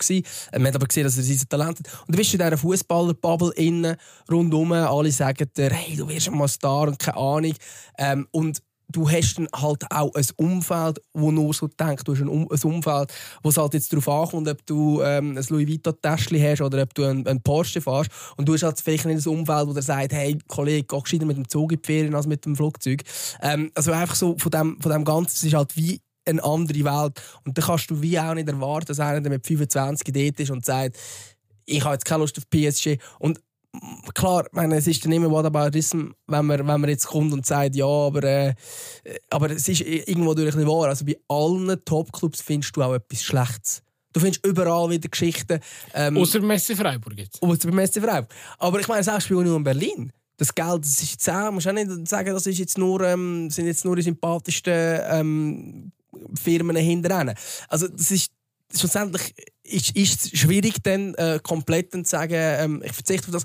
B: Man hat aber gesehen, dass er sein Talent hat. Und du bist in dieser Fußballer-Bubble innen, rundum, alle sagen dir, hey, du wirst mal Star und keine Ahnung. Ähm, und du hast dann halt auch ein Umfeld, wo nur so denkt. Du hast ein, um ein Umfeld, wo es halt jetzt darauf ankommt, ob du ähm, ein Louis Vuitton-Täschchen hast oder ob du einen Porsche fährst. Und du hast halt vielleicht nicht ein Umfeld, wo der sagt, hey, Kollege, geh gescheiter mit dem Zug in die Ferien als mit dem Flugzeug. Ähm, also einfach so von dem, von dem Ganzen, es ist halt wie eine andere Welt. Und dann kannst du wie auch nicht erwarten, dass einer mit 25 dort ist und sagt, ich habe jetzt keine Lust auf PSG. Und klar, meine, es ist dann immer Whataboutism, wenn man, wenn man jetzt kommt und sagt, ja, aber, äh, aber es ist irgendwo durch nicht wahr. Also bei allen Topclubs findest du auch etwas Schlechtes. Du findest überall wieder Geschichten.
A: Ähm, Außer Messi Freiburg jetzt.
B: Außer bei Messi Freiburg. Aber ich meine, selbst bei Union Berlin. Das Geld, das ist jetzt auch, musst auch nicht sagen, das ist jetzt nur, ähm, sind jetzt nur die sympathischsten ähm, Firmen hinterher. Also das ist schlussendlich ist, es schwierig, dann äh, komplett zu sagen, ähm, ich verzichte auf das.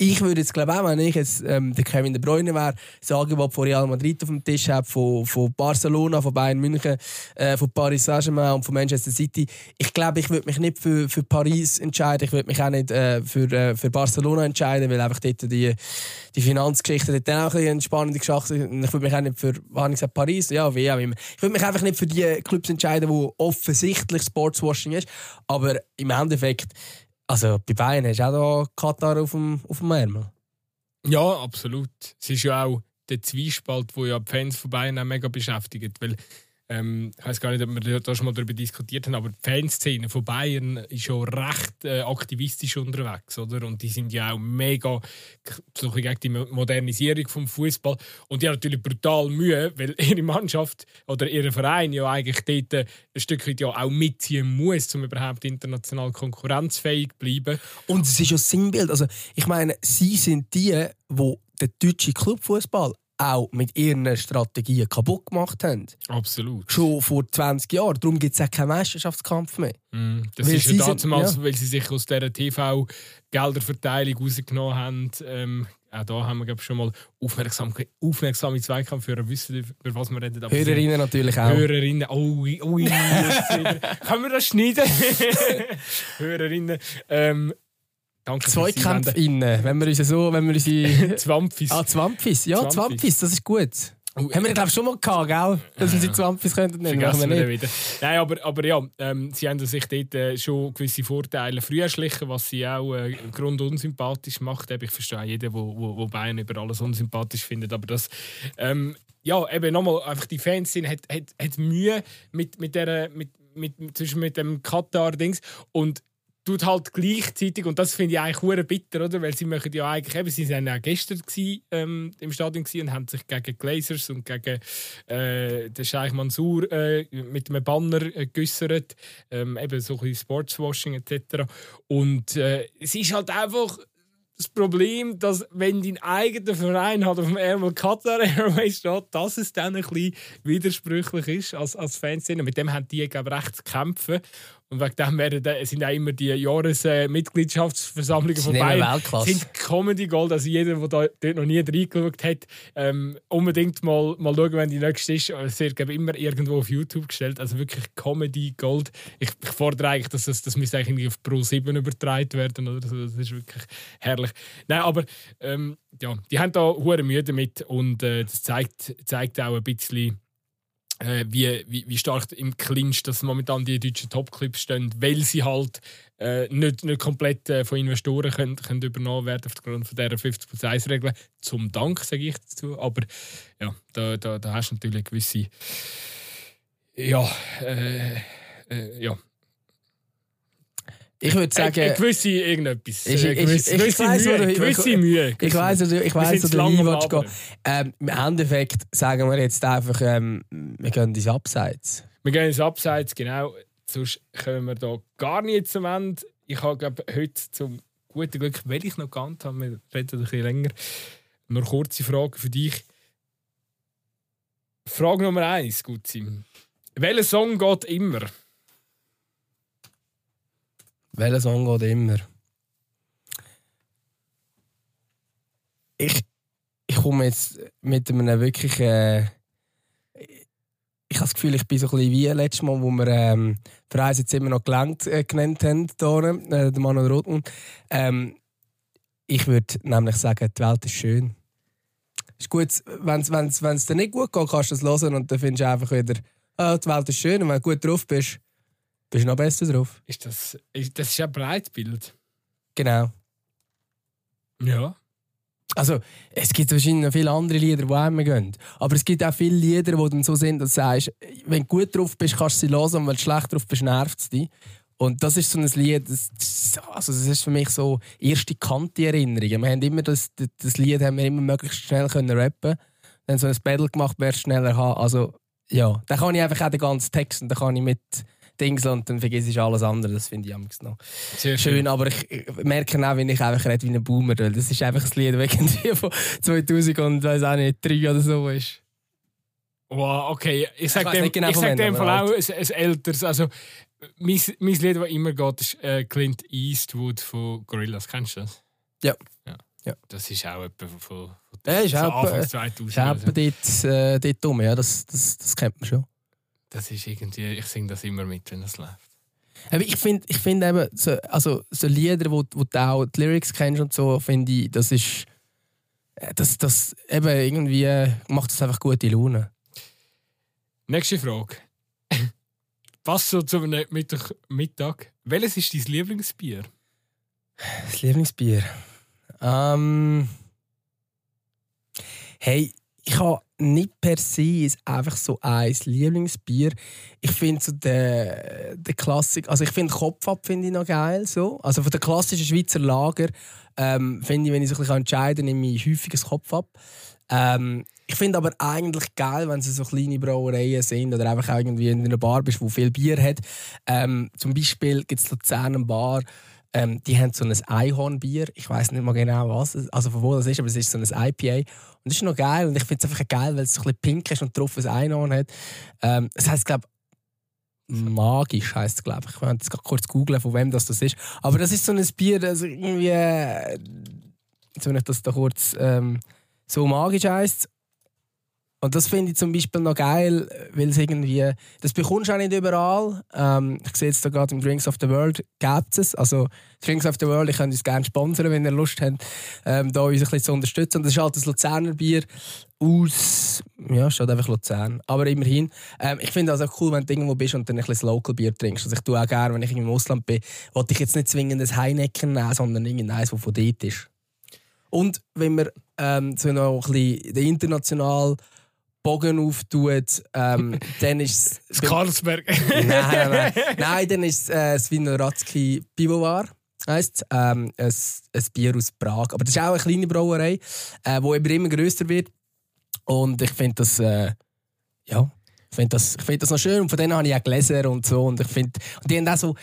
B: Ich würde jetzt glaube auch, wenn ich jetzt ähm, der Kevin De Bruyne wäre, das Angebot von Real Madrid auf dem Tisch habe, von, von Barcelona, von Bayern München, äh, von Paris Saint-Germain und von Manchester City. Ich glaube, ich würde mich nicht für, für Paris entscheiden, ich würde mich auch nicht äh, für, äh, für Barcelona entscheiden, weil einfach dort die, die Finanzgeschichte dort auch ein eine spannende Geschichte Ich würde mich auch nicht für, was ich gesagt, Paris, ja, wie auch immer. Ich würde mich einfach nicht für die Clubs entscheiden, wo offensichtlich Sportswashing ist, aber im Endeffekt also bei Bayern hast du auch da Katar auf dem, auf dem Ärmel.
A: Ja, absolut. Es ist ja auch der Zwiespalt, der ja die Fans von Bayern auch mega beschäftigt. Weil ähm, ich weiß gar nicht, ob wir da schon mal darüber diskutiert haben, aber die Fanszene von Bayern ist schon recht äh, aktivistisch unterwegs, oder? Und die sind ja auch mega gegen die Modernisierung vom Fußball und die haben natürlich brutal Mühe, weil <laughs> ihre Mannschaft oder ihr Verein ja eigentlich dort äh, ein Stück weit ja auch mitziehen muss, um überhaupt international konkurrenzfähig zu bleiben.
B: Und es ist ja Sinnbild. Also ich meine, sie sind die, wo der deutsche Clubfußball auch mit ihren Strategien kaputt gemacht haben.
A: Absolut.
B: Schon vor 20 Jahren. Darum gibt es auch keinen Meisterschaftskampf mehr.
A: Mm, das weil ist ja damals, ja. weil sie sich aus dieser TV-Gelderverteilung rausgenommen haben. Ähm, auch da haben wir glaub, schon mal aufmerksam, aufmerksame Zweikampfhörer wissen, über was wir reden.
B: Aber Hörerinnen natürlich auch.
A: Hörerinnen, oh, <laughs> oh, Können wir das schneiden? <laughs> Hörerinnen. Ähm, Danke
B: Zweikämpfe innen, wenn wir uns so, wenn wir unsere... <laughs>
A: Zwampfis.
B: ah, Zwampfis. Ja,
A: Zwampfis.
B: Zwampfis, das ist gut.
A: Oh,
B: Haben wir, glaube ich, schon mal gehabt, gell? Dass wir sie Zwampfis könnten nennen.
A: Vergessen wir
B: nicht.
A: wieder. Nein, aber, aber ja, ähm, sie haben sich dort äh, schon gewisse Vorteile früh erschlichen, was sie auch äh, grundunsympathisch macht. Ich verstehe jeden, wo, wo, wo Bayern über alles unsympathisch findet, aber das... Ähm, ja, eben nochmal, einfach die Fans sind, hat, hat, hat Mühe mit, mit, der, mit, mit, mit, mit dem Katar-Dings und tut halt gleichzeitig, und das finde ich eigentlich hure bitter, oder? Weil sie möchten ja eigentlich, eben, sie waren ja gestern gewesen, ähm, im Stadion und haben sich gegen Glazers und gegen äh, den Scheich Mansour äh, mit einem Banner äh, geäussert, ähm, eben so ein bisschen Sportswashing etc. Und äh, es ist halt einfach das Problem, dass wenn dein eigener Verein halt auf dem Ärmel Qatar Airways steht, dass es dann ein bisschen widersprüchlich ist als, als Fanszene. Mit dem haben die, glaube recht zu kämpfen. Und wegen dem werden, da- sind auch immer die Jahresmitgliedschaftsversammlungen
B: sind
A: von Bayern sind Comedy Gold. Also jeder, der da, dort noch nie reingeschaut hat, ähm, unbedingt mal, mal schauen, wenn die nächste ist. Es wird glaube ich, immer irgendwo auf YouTube gestellt. Also wirklich Comedy Gold. Ich, ich fordere eigentlich, dass das, das müsste eigentlich auf Pro 7 übertragen werden. Oder so. Das ist wirklich herrlich. Nein, aber ähm, ja, die haben da hure Mühe damit und äh, das zeigt, zeigt auch ein bisschen äh, wie, wie, wie stark im Clinch dass momentan die deutschen Topclubs stehen, weil sie halt äh, nicht, nicht komplett äh, von Investoren können, können übernommen werden aufgrund von dieser 50 plus 1 Regel. Zum Dank, sage ich dazu. Aber ja, da, da, da hast du natürlich gewisse. Ja, äh, äh, ja.
B: Ich würde sagen...
A: Eine gewisse irgendetwas.
B: Ich-
A: Eine
B: ich-
A: gewisse,
B: ich- weiss,
A: Mühe.
B: du-
A: Gewisse Mühe.
B: Ich weiß, also, ich
A: sind
B: wo du willst gehen. Ähm, Im Endeffekt sagen wir jetzt einfach, ähm, wir gehen ins Abseits.
A: Wir gehen ins Abseits, genau. Sonst kommen wir da gar nicht zum Ende. Ich habe glaube heute zum guten Glück, weil ich noch geahnt habe, wir reden ein bisschen länger, noch kurze Frage für dich. Frage Nummer eins, Gutzi. Welcher Song geht immer?
B: Welcher Song geht immer? Ich, ich komme jetzt mit einem wirklich. Äh, ich habe das Gefühl, ich bin so ein bisschen wie letztes Mal, wo wir ähm, eins jetzt immer noch gelangt, äh, genannt haben, hier, äh, der Manuel Rothmund. Ähm, ich würde nämlich sagen, die Welt ist schön. Ist gut, wenn es dir nicht gut geht, kannst du es hören und dann findest du einfach wieder, ah, die Welt ist schön. Und wenn du gut drauf bist, bist du noch besser drauf.
A: Ist das, ist, das ist ein Breitbild.
B: Genau.
A: Ja.
B: Also, es gibt wahrscheinlich noch viele andere Lieder, die einem gehen. Aber es gibt auch viele Lieder, die dann so sind, dass du sagst, wenn du gut drauf bist, kannst du sie hören und wenn du schlecht drauf bist, nervt es dich. Und das ist so ein Lied, das, also das ist für mich so erste Kante-Erinnerung. Wir haben immer das, das, Lied haben wir immer möglichst schnell können rappen. Dann so ein Battle gemacht, wer schneller haben. Also, ja, dann kann ich einfach auch den ganzen Text und dann kann ich mit Dings und dann vergesse ich alles andere. Das finde ich amigs noch
A: Sehr
B: schön, aber ich ich merke auch, wenn ich einfach rede wie ein Boomer. weil Das ist einfach das Lied, das irgendwie von 2000 und weiß auch nicht, 3 oder so ist.
A: Wow, okay. Ich sage dem,
B: genau
A: ich sag dem Fall auch ein, ein älteres. Also, mein, mein Lied, das immer geht, ist äh, Clint Eastwood von Gorillaz. Kennst du das?
B: Ja.
A: ja.
B: Ja.
A: Das ist auch etwa von, von, von
B: Ja, ist
A: so
B: auch
A: Anfang
B: etwa-
A: 2000.
B: Ist
A: also.
B: dort, äh, dort rum, ja, das, das, das kennt man schon.
A: Das ist irgendwie, ich singe das immer mit, wenn es läuft.
B: Aber ich finde ich find eben, so, also, so Lieder, wo, wo du auch die Lyrics kennst und so, finde ich, das ist. äh, Das, das eben irgendwie macht das einfach gute Laune.
A: Nächste Frage. <laughs> Passt so zum Mittag, Mittag. Welches ist dein Lieblingsbier?
B: Das Lieblingsbier. Ähm. Hey, ich habe nicht per se ist einfach so ein Lieblingsbier. Ich finde so der, der Klassik, also ich finde Kopf ab finde ich noch geil so. Also von der klassischen Schweizer Lager ähm, finde ich, wenn ich so ein bisschen entscheiden kann, nehme ich häufig ein Kopf ab. Ähm, ich finde aber eigentlich geil, wenn es so kleine Brauereien sind oder einfach irgendwie in einer Bar bist, wo viel Bier hat. Ähm, zum Beispiel gibt es Luzern Bar, ähm, die haben so ein Einhornbier. Ich weiß nicht mal genau was, also von wo das ist, aber es ist so ein IPA. Und das ist noch geil und ich finde es einfach geil, weil es so ein bisschen pink ist und drauf ein Einhorn hat. Ähm, das heisst, glaube Magisch heisst es, glaube ich. Ich werde jetzt kurz googeln, von wem das, das ist. Aber das ist so ein Bier, das irgendwie. Äh, jetzt, wenn ich das da kurz ähm, so magisch heisst. Und das finde ich zum Beispiel noch geil, weil es irgendwie, das bekommst du auch nicht überall. Ähm, ich sehe jetzt da gerade im Drinks of the World gibt es. Also Drinks of the World, ich könnte uns gerne sponsern, wenn ihr Lust habt, ähm, da uns ein bisschen zu unterstützen. Und das ist halt das Luzerner Bier aus, ja, steht einfach Luzern. Aber immerhin. Ähm, ich finde es auch cool, wenn du irgendwo bist und dann ein bisschen Local Bier trinkst. Also ich tue auch gerne, wenn ich im Ausland bin, wollte ich jetzt nicht zwingend ein Heineken nehmen, sondern irgendeins, das von dort ist. Und wenn wir ähm, so noch ein bisschen international Bogen auftut, ähm, <laughs> dann ist
A: es. Karlsberg.
B: nein, nein, <laughs> nein. dann ist es äh, das Winoratsky Pivovar. Heisst, ähm, ein, ein Bier aus Prag. Aber das ist auch eine kleine Brauerei, äh, die immer grösser wird. Und ich finde das, äh, ja, ich finde das, find das noch schön. Und von denen habe ich auch gelesen und so. Und ich finde, und die haben auch so,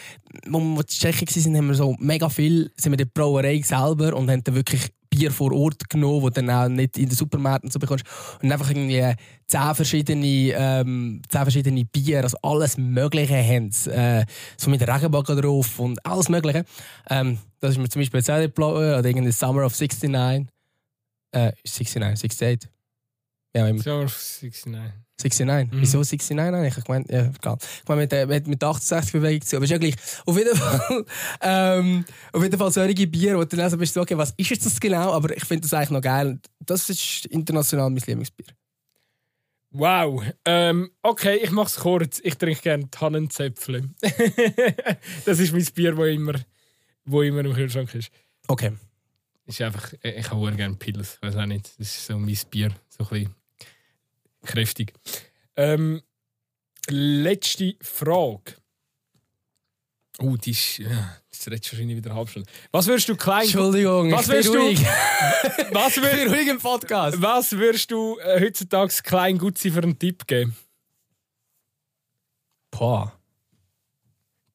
B: wo wir in Tschechien waren, haben wir so mega viel, sind wir in der Brauerei selber und haben dann wirklich Bier vor Ort genommen, wo dann auch nicht in den Supermärkten so bekommst. Und einfach irgendwie zehn verschiedene, ähm, zehn verschiedene Bier, also alles Mögliche haben äh, So mit Regenbogen drauf und alles Mögliche. Ähm, das ist mir zum Beispiel jetzt oder irgendein Summer of 69. Äh, 69, 68.
A: Ja, im Summer of 69.
B: 69? Mhm. Wieso 69 eigentlich? Ich meine, ja, egal. Ich meine, mit, mit, mit 68 Bewegung zu. Aber ist ja gleich. Auf jeden <laughs> Fall, ähm, auf jeden Fall solche Bier, wo du dann also bist, okay, was ist jetzt das genau? Aber ich finde das eigentlich noch geil. Das ist international mein Lieblingsbier.
A: Wow. Ähm, okay, ich mache es kurz. Ich trinke gerne Tannenzäpfle. <laughs> das ist mein Bier, das immer, wo immer im Kühlschrank ist.
B: Okay.
A: Ist einfach, ich habe gerne Pilz. Weiß auch nicht. Das ist so mein Bier. So ein bisschen kräftig. Ähm, letzte Frage. Oh, die ist. Ja, das redest wahrscheinlich wieder eine halbe Stunde. Was würdest du klein.
B: Entschuldigung,
A: was würdest du. <laughs> was
B: würdest, ruhig im Podcast.
A: Was würdest du äh, heutzutage klein gut sein für einen Tipp geben?
B: Boah.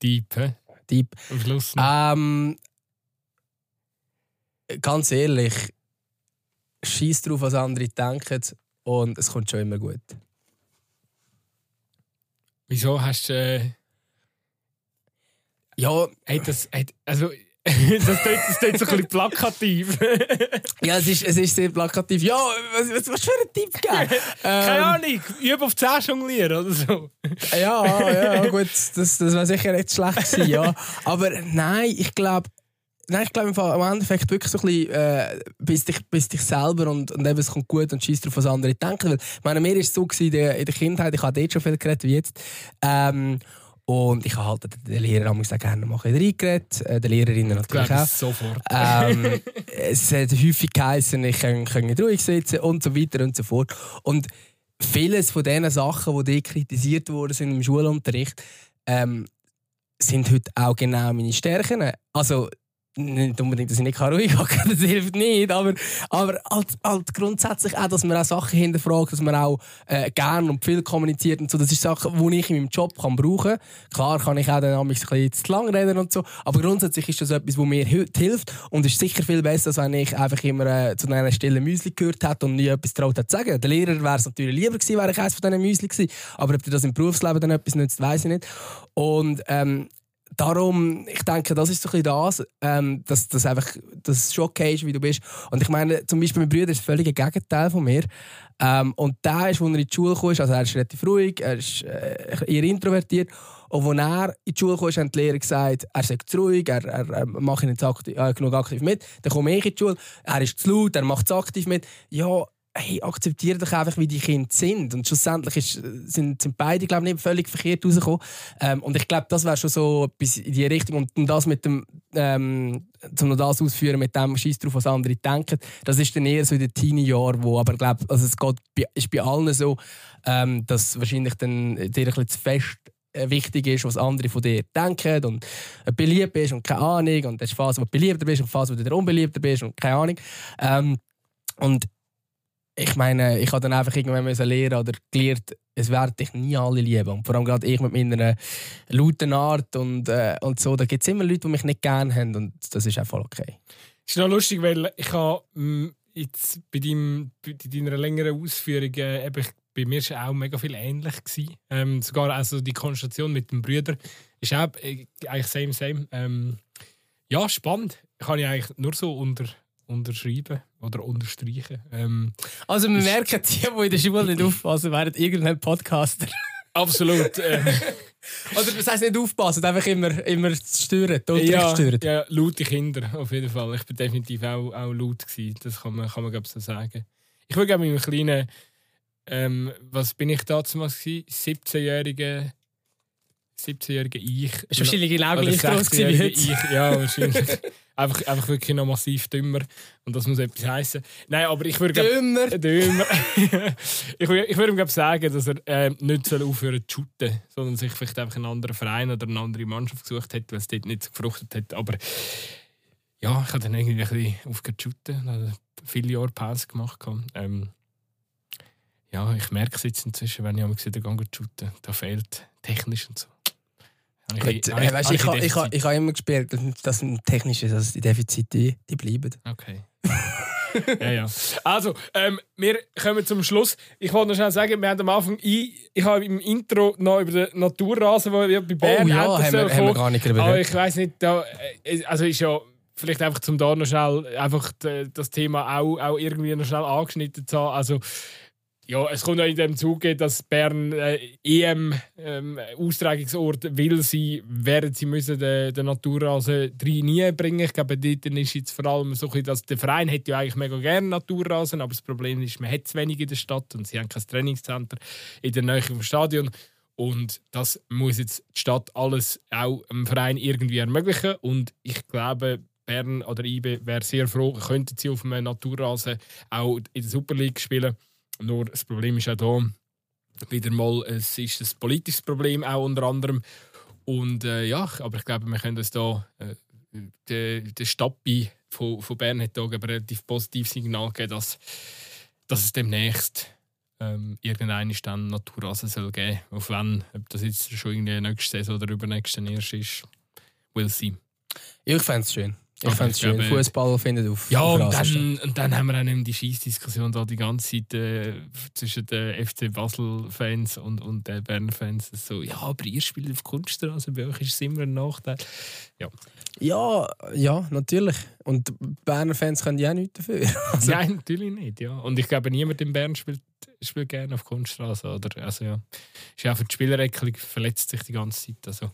A: Deep, hä?
B: Deep.
A: Am Schluss.
B: Ähm, ganz ehrlich, schieß drauf, was andere denken und es kommt schon immer gut.
A: Wieso hast du. Äh...
B: Ja.
A: Hey, das, hey, also, <laughs> das klingt, das klingt so ein bisschen plakativ. <laughs>
B: ja, es ist, es ist sehr plakativ. Ja, was, was, was für ein Tipp geben? <laughs>
A: Keine ähm, Ahnung, übe auf 10 jonglieren oder so.
B: ja, ja, gut, das, das wäre sicher nicht schlecht gewesen, ja. Aber nein, ich glaube, Nein, ich glaube im Endeffekt wirklich so ein bisschen, äh, bis, dich, bis dich selber und, und eben, es kommt gut und schießt darauf, was andere denken. Weil, ich meine, mir war es so gewesen, in, der, in der Kindheit, ich habe dort schon viel geredet wie jetzt. Ähm, und ich habe halt den Lehrer auch gerne mal reingeredet, äh, den Lehrerinnen natürlich auch.
A: sofort.
B: Ähm, es hat häufig geheißen, ich kann, kann nicht ruhig sitzen und so weiter und so fort. Und vieles von diesen Sachen, die kritisiert worden sind im Schulunterricht, ähm, sind heute auch genau meine Stärken. Also nicht unbedingt, dass ich nicht ruhig hocken <laughs> kann, das hilft nicht, aber, aber halt, halt grundsätzlich auch, dass man auch Sachen hinterfragt, dass man auch äh, gerne und viel kommuniziert und so, das ist Sachen, die ich in meinem Job kann brauchen kann. Klar kann ich auch dann ein bisschen zu lang reden und so, aber grundsätzlich ist das etwas, was mir hilft und ist sicher viel besser, als wenn ich einfach immer äh, zu einer stillen Müsli gehört hätte und nie etwas traut hätte zu sagen. Der Lehrer wäre es natürlich lieber gewesen, wäre ich eines von diesen Müsli gewesen, aber ob dir das im Berufsleben dann etwas nützt, weiß ich nicht. Und ähm, darum, ich denke, das ist so ein das, ähm, dass das einfach das schon okay ist, wie du bist. Und ich meine, zum Beispiel mein Bruder ist völlig ein Gegenteil von mir. Ähm, und der ist, als er in die Schule kam, also er ist relativ ruhig, er ist äh, eher introvertiert. Und als er in die Schule kam, haben die Lehrer gesagt, er sei zu ruhig, er, er, er macht nicht aktiv, äh, genug aktiv mit. Dann komme ich in die Schule, er ist zu laut, er macht es aktiv mit. Ja, hey, akzeptiere doch einfach, wie die Kinder sind. Und schlussendlich ist, sind, sind beide, glaube ich, nicht völlig verkehrt rausgekommen. Ähm, und ich glaube, das wäre schon so etwas in die Richtung. Und das mit dem, ähm, um das auszuführen, mit dem Scheiß drauf, was andere denken, das ist dann eher so in den Teenie-Jahren, wo aber, glaube also es geht, ist bei allen so, ähm, dass wahrscheinlich dann dir ein bisschen zu fest äh, wichtig ist, was andere von dir denken und beliebt bist und keine Ahnung und das ist Phase, wo du beliebter bist und Phase, wo du unbeliebter bist und keine Ahnung. Ähm, und ich meine, ich habe dann einfach irgendwann müssen lernen oder gelernt, es werden dich nie alle lieben. Und vor allem gerade ich mit meiner lauten Art und, äh, und so, da gibt es immer Leute, die mich nicht gerne haben und das ist auch voll okay.
A: Es ist noch lustig, weil ich habe mm, jetzt bei, deinem, bei deiner längeren Ausführung, äh, eben, bei mir war auch mega viel ähnlich. Ähm, sogar also die Konstellation mit dem Brüder ist auch äh, eigentlich same, same. Ähm, ja, spannend. Kann ich eigentlich nur so unter unterschreiben oder unterstreichen. Ähm,
B: also wir merken, die, die in der Schule nicht aufpassen, werden irgendein Podcaster.
A: Absolut. <laughs> Ähm.
B: Oder das heisst nicht aufpassen, einfach immer, immer stören,
A: ja,
B: stören.
A: Ja, laute Kinder, auf jeden Fall. Ich war definitiv auch, auch laut. Gewesen. Das kann man, kann man glaube so sagen. Ich will gerne mit einem kleinen, ähm, was bin ich damals gewesen? 17-jähriger 17-jährige Ich.
B: Ist wahrscheinlich genau gleich groß wie heute. Ich,
A: ja, wahrscheinlich. <laughs> einfach, einfach wirklich noch massiv dümmer. Und das muss etwas heißen. Nein, aber ich würde.
B: Dümmer!
A: Dümmer. <laughs> ich, würde, ich würde ihm sagen, dass er äh, nicht soll aufhören zu shooten, sondern sich vielleicht einfach einen anderen Verein oder eine andere Mannschaft gesucht hat, weil es dort nicht so gefruchtet hat. Aber ja, ich habe dann irgendwie ein bisschen aufgehört zu shooten. Viele Jahre Pause gemacht. Ähm, ja, ich merke es jetzt inzwischen, wenn ich wieder gehe shooten. Da fehlt technisch und so.
B: Gut, ich, äh, weißt, ich, ich, ich, ich habe immer gespielt, dass technisch ist, also die Defizite die, die bleiben.
A: Okay. <laughs> ja, ja. Also, ähm, wir kommen zum Schluss. Ich wollte noch schnell sagen, wir haben am Anfang, ich, ich habe im Intro noch über den Naturrasen, der bei Bern
B: oh, ja, haben wir, haben wir gar nicht
A: darüber Aber ich weiß nicht, da, äh, also ist ja vielleicht einfach zum da noch schnell einfach das Thema auch, auch irgendwie noch schnell angeschnitten zu haben. Also, ja, es kommt auch in dem Zuge, dass Bern äh, EM-Austragungsort ähm, will sein, während sie müssen den, den Naturrasen rein bringen. Ich glaube, dort ist jetzt vor allem so, dass der Verein hat ja eigentlich mega gerne Naturrasen, aber das Problem ist, man hat zu wenig in der Stadt und sie haben kein Trainingscenter in der Nähe vom Stadion. Und das muss jetzt die Stadt alles auch dem Verein irgendwie ermöglichen. Und ich glaube, Bern oder IBE wäre sehr froh, könnten sie auf einem Naturrasen auch in der Super League spielen. Nur das Problem ist auch da wieder mal, es ist ein politisches Problem auch unter anderem. Und äh, ja, aber ich glaube, wir können uns da äh, der, der Stappi von, von Bern hat da ein relativ positives Signal gegeben, dass, dass es demnächst ähm, irgendeine dann Naturrasen soll geben. Auf wann, ob das jetzt schon in der nächsten Saison oder übernächsten erst ist, will see.
B: Ich fände es schön. Ich fände es schön. Fußball findet auf.
A: Ja, und dann, und dann haben wir auch nicht die Scheißdiskussion da die ganze Zeit äh, zwischen den FC Basel-Fans und, und den Bern-Fans. So, ja, aber ihr spielt auf Kunststraße, bei euch ist es immer ein Nachteil. Ja.
B: Ja, ja, natürlich. Und Berner Fans können ja auch nichts dafür. <laughs>
A: Also. Nein, natürlich nicht. Ja. Und ich glaube, niemand in Bern spielt, spielt gerne auf Kunststraße. Oder? Also, ja. Ist ja für die Spielerecklung verletzt sich die ganze Zeit. Also,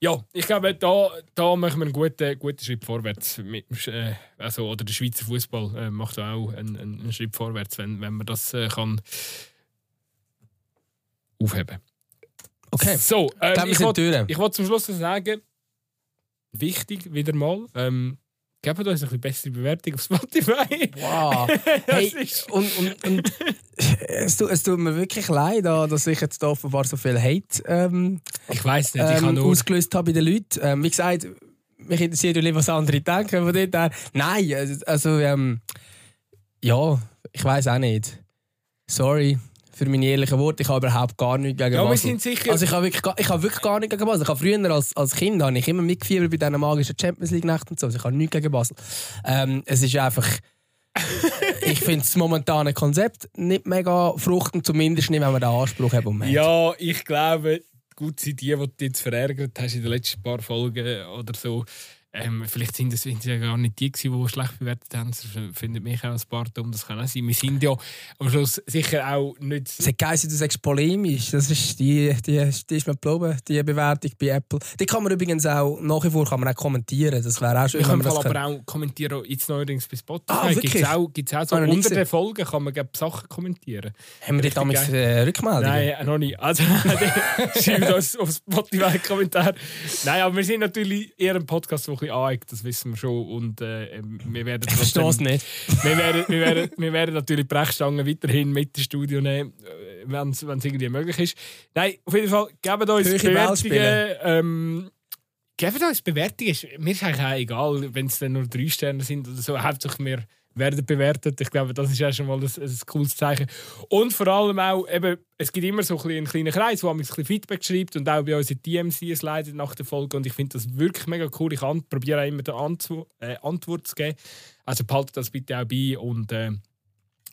A: ja, ich glaube, da, da machen wir einen guten, guten Schritt vorwärts. Mit, äh, also, oder der Schweizer Fußball äh, macht auch einen, einen, Schritt vorwärts, wenn, wenn man das äh, kann aufheben
B: Okay.
A: So, ähm, ich wollte zum Schluss sagen, wichtig wieder mal. Ähm, Gebt uns eine bessere Bewertung auf Spotify.
B: Wow. <laughs> hey, und, und, und <laughs> es, tut, es tut mir wirklich leid, dass ich jetzt offenbar so viel Hate ähm,
A: ich weiß nicht, ich
B: ähm, nur... ausgelöst habe bei den Leuten. Ähm, wie gesagt, mich interessiert ja was andere denken von dort Nein, also, also ähm, ja, ich weiß auch nicht. Sorry für meine ehrlichen Worte. Ich habe überhaupt gar nichts gegen
A: ja,
B: Basel.
A: Wir sind sicher.
B: Also ich habe wirklich, ich habe wirklich gar nichts gegen Basel. Ich habe früher als, als Kind habe ich immer mitgefiebert bei diesen magischen Champions League Nächten und so. Also ich habe nichts gegen Basel. Ähm, es ist einfach... <laughs> ich finde das momentane Konzept nicht mega fruchtend, zumindest nicht, wenn man den Anspruch. Um
A: ja, ich glaube, gut sind die, die du jetzt verärgert hast in den letzten paar Folgen oder so. Ähm, vielleicht sind es ja gar nicht die, die schlecht bewertet haben. Das findet mich auch ein paar dumm. Das kann auch sein. Wir sind ja am Schluss sicher auch nicht.
B: Es hat geheißen, du sagst polemisch. Das ist die, die, die ist mir geblieben, die Bewertung bei Apple. Die kann man übrigens auch nach wie vor kann man auch kommentieren. Das wäre auch schön.
A: Ich kann aber können. auch kommentieren, jetzt neuerdings bei Spotify. Ah, Gibt es auch, gibt's auch so ah, unter den Folgen kann man Sachen kommentieren.
B: Haben wir dich damals äh, Rückmeldungen?
A: Nein, noch nicht. Also, <laughs> schreibt uns auf Spotify Kommentar. Nein, aber wir sind natürlich eher ein Podcast, der bisschen aneckt, das wissen wir schon. Und äh, wir werden <laughs>
B: ich verstehe es nicht.
A: wir, werden, wir, werden, wir werden natürlich Brechstangen weiterhin mit ins Studio nehmen, äh, wenn es irgendwie möglich ist. Nein, auf jeden Fall, gebt uns Höhere Bewertungen. Ähm, gebt uns Bewertungen. Mir ist eigentlich auch egal, wenn es dann nur drei Sterne sind oder so. Hauptsächlich wir werden bewertet. Ich glaube, das ist ja schon mal ein, ein cooles Zeichen. Und vor allem auch, eben, es gibt immer so ein einen kleinen Kreis, wo man ein bisschen Feedback schreibt und auch bei uns in DMC leidet nach der Folge. Und ich finde das wirklich mega cool. Ich probiere auch immer eine Antwo äh, Antwort zu geben. Also behaltet das bitte auch bei und äh,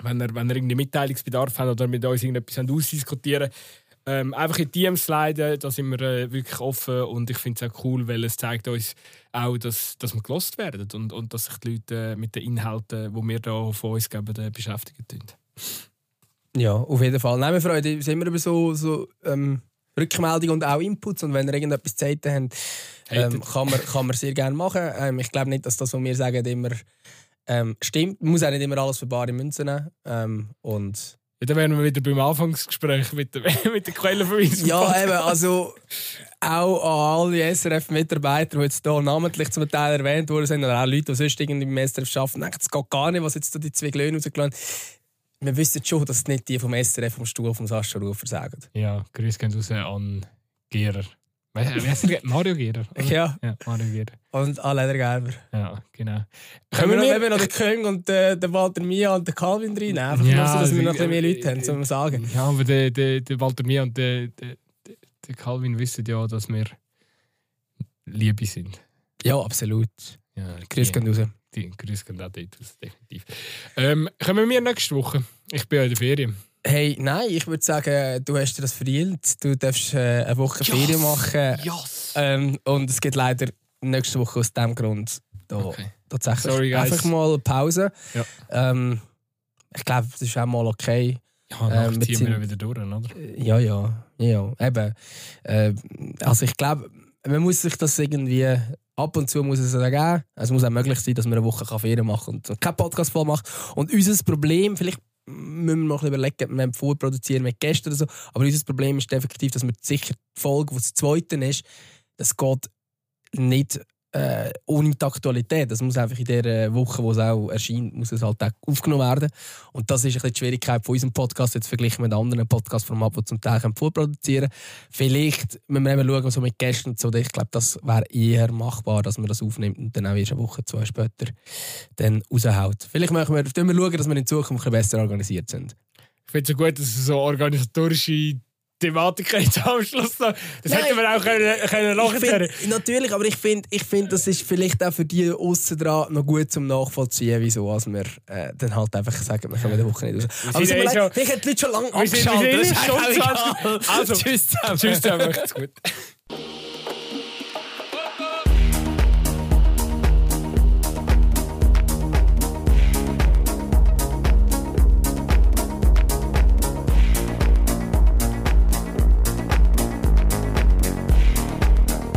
A: wenn ihr, wenn ihr irgendwie Mitteilungsbedarf habt oder mit uns irgendetwas ausdiskutieren Ähm, einfach in die DMs leiden, da sind wir äh, wirklich offen und ich finde es auch cool, weil es zeigt uns auch, dass, dass wir gelost werden und, und dass sich die Leute äh, mit den Inhalten, die wir da von uns geben, äh, beschäftigen. Tun.
B: Ja, auf jeden Fall. Nein, wir freuen uns immer über so, so ähm, Rückmeldungen und auch Inputs. Und wenn ihr irgendetwas zu sagen habt, ähm, kann, man, kann man sehr gerne machen. Ähm, ich glaube nicht, dass das, was wir sagen, immer ähm, stimmt. Man muss auch nicht immer alles für bare Münzen nehmen. Ähm, und
A: dann wären wir wieder beim Anfangsgespräch mit, der, <laughs> mit den Quellenverweisen.
B: Ja, eben, also auch an alle SRF-Mitarbeiter, die jetzt hier namentlich zum Teil erwähnt worden sind, oder auch Leute, die sonst irgendwie im SRF arbeiten, denken, es geht gar nicht, was jetzt die zwei Glöhne rausgelassen wir wissen schon, dass es nicht die vom SRF vom Stuhl vom Sascha Rufer sagen.
A: Ja, Grüße gehen raus an Gehrer. Mario Gehrer?
B: Ja.
A: ja. Mario Gehrer.
B: Und alle Gerber.
A: Ja, genau.
B: Können wir, noch, wir noch den Köng und äh, den Walter Mia und den Calvin reinnehmen? Einfach ja, so, dass wir noch ein bisschen mehr Leute haben, zum sagen.
A: Ja, aber der, der, der Walter Mia und der, der, der Calvin wissen ja, dass wir Liebe sind.
B: Ja, absolut.
A: Ja,
B: Grüß gehen raus
A: die Grüße gehen auch dort aus, definitiv. Ähm, kommen wir nächste Woche? Ich bin ja in der Ferien.
B: Hey, nein, ich würde sagen, du hast dir das verdient. Du darfst äh, eine Woche yes. Ferien machen.
A: Yes.
B: Ähm, und es geht leider nächste Woche aus dem Grund da okay. tatsächlich
A: Sorry,
B: einfach mal Pause.
A: Ja.
B: Ähm, ich glaube, das ist auch mal okay.
A: Ja, ähm, ziehen wir wieder durch, oder?
B: Ja, ja, ja, eben. Äh, also ich glaube, man muss sich das irgendwie ab und zu muss es auch geben. Es muss auch möglich sein, dass man eine Woche Ferien machen und keinen Podcast voll macht. Und unser Problem, vielleicht müssen wir noch überlegen, wir haben vorproduzieren mit Gästen oder so, aber unser Problem ist effektiv, dass wir sicher die Folge, die das zweite ist, das geht nicht äh, ohne die Aktualität. Das muss einfach in der Woche, wo es auch erscheint, muss es halt auch aufgenommen werden. Und das ist ein die Schwierigkeit von unserem Podcast jetzt verglichen mit anderen Podcast-Formaten, die zum Teil vorproduzieren Vielleicht müssen wir eben schauen, so mit Gästen und so. Ich glaube, das wäre eher machbar, dass man das aufnimmt und dann auch erst eine Woche, zwei später dann raushaut. Vielleicht machen wir, wir schauen, dass wir in Zukunft bisschen besser organisiert sind.
A: Ich finde es so gut, dass es so organisatorische Thematik jetzt am Schluss noch. Das Nein, hätten wir auch können, können lachen können.
B: Natürlich, aber ich finde, ich find, das ist vielleicht auch für die außen dran noch gut zum Nachvollziehen, wieso als wir äh, dann halt einfach sagen, wir kommen die Woche nicht raus. Aber so, leid, vielleicht haben die Leute schon lange abgeschaltet.
A: Also, <laughs> tschüss zusammen. Tschüss zusammen, macht's gut.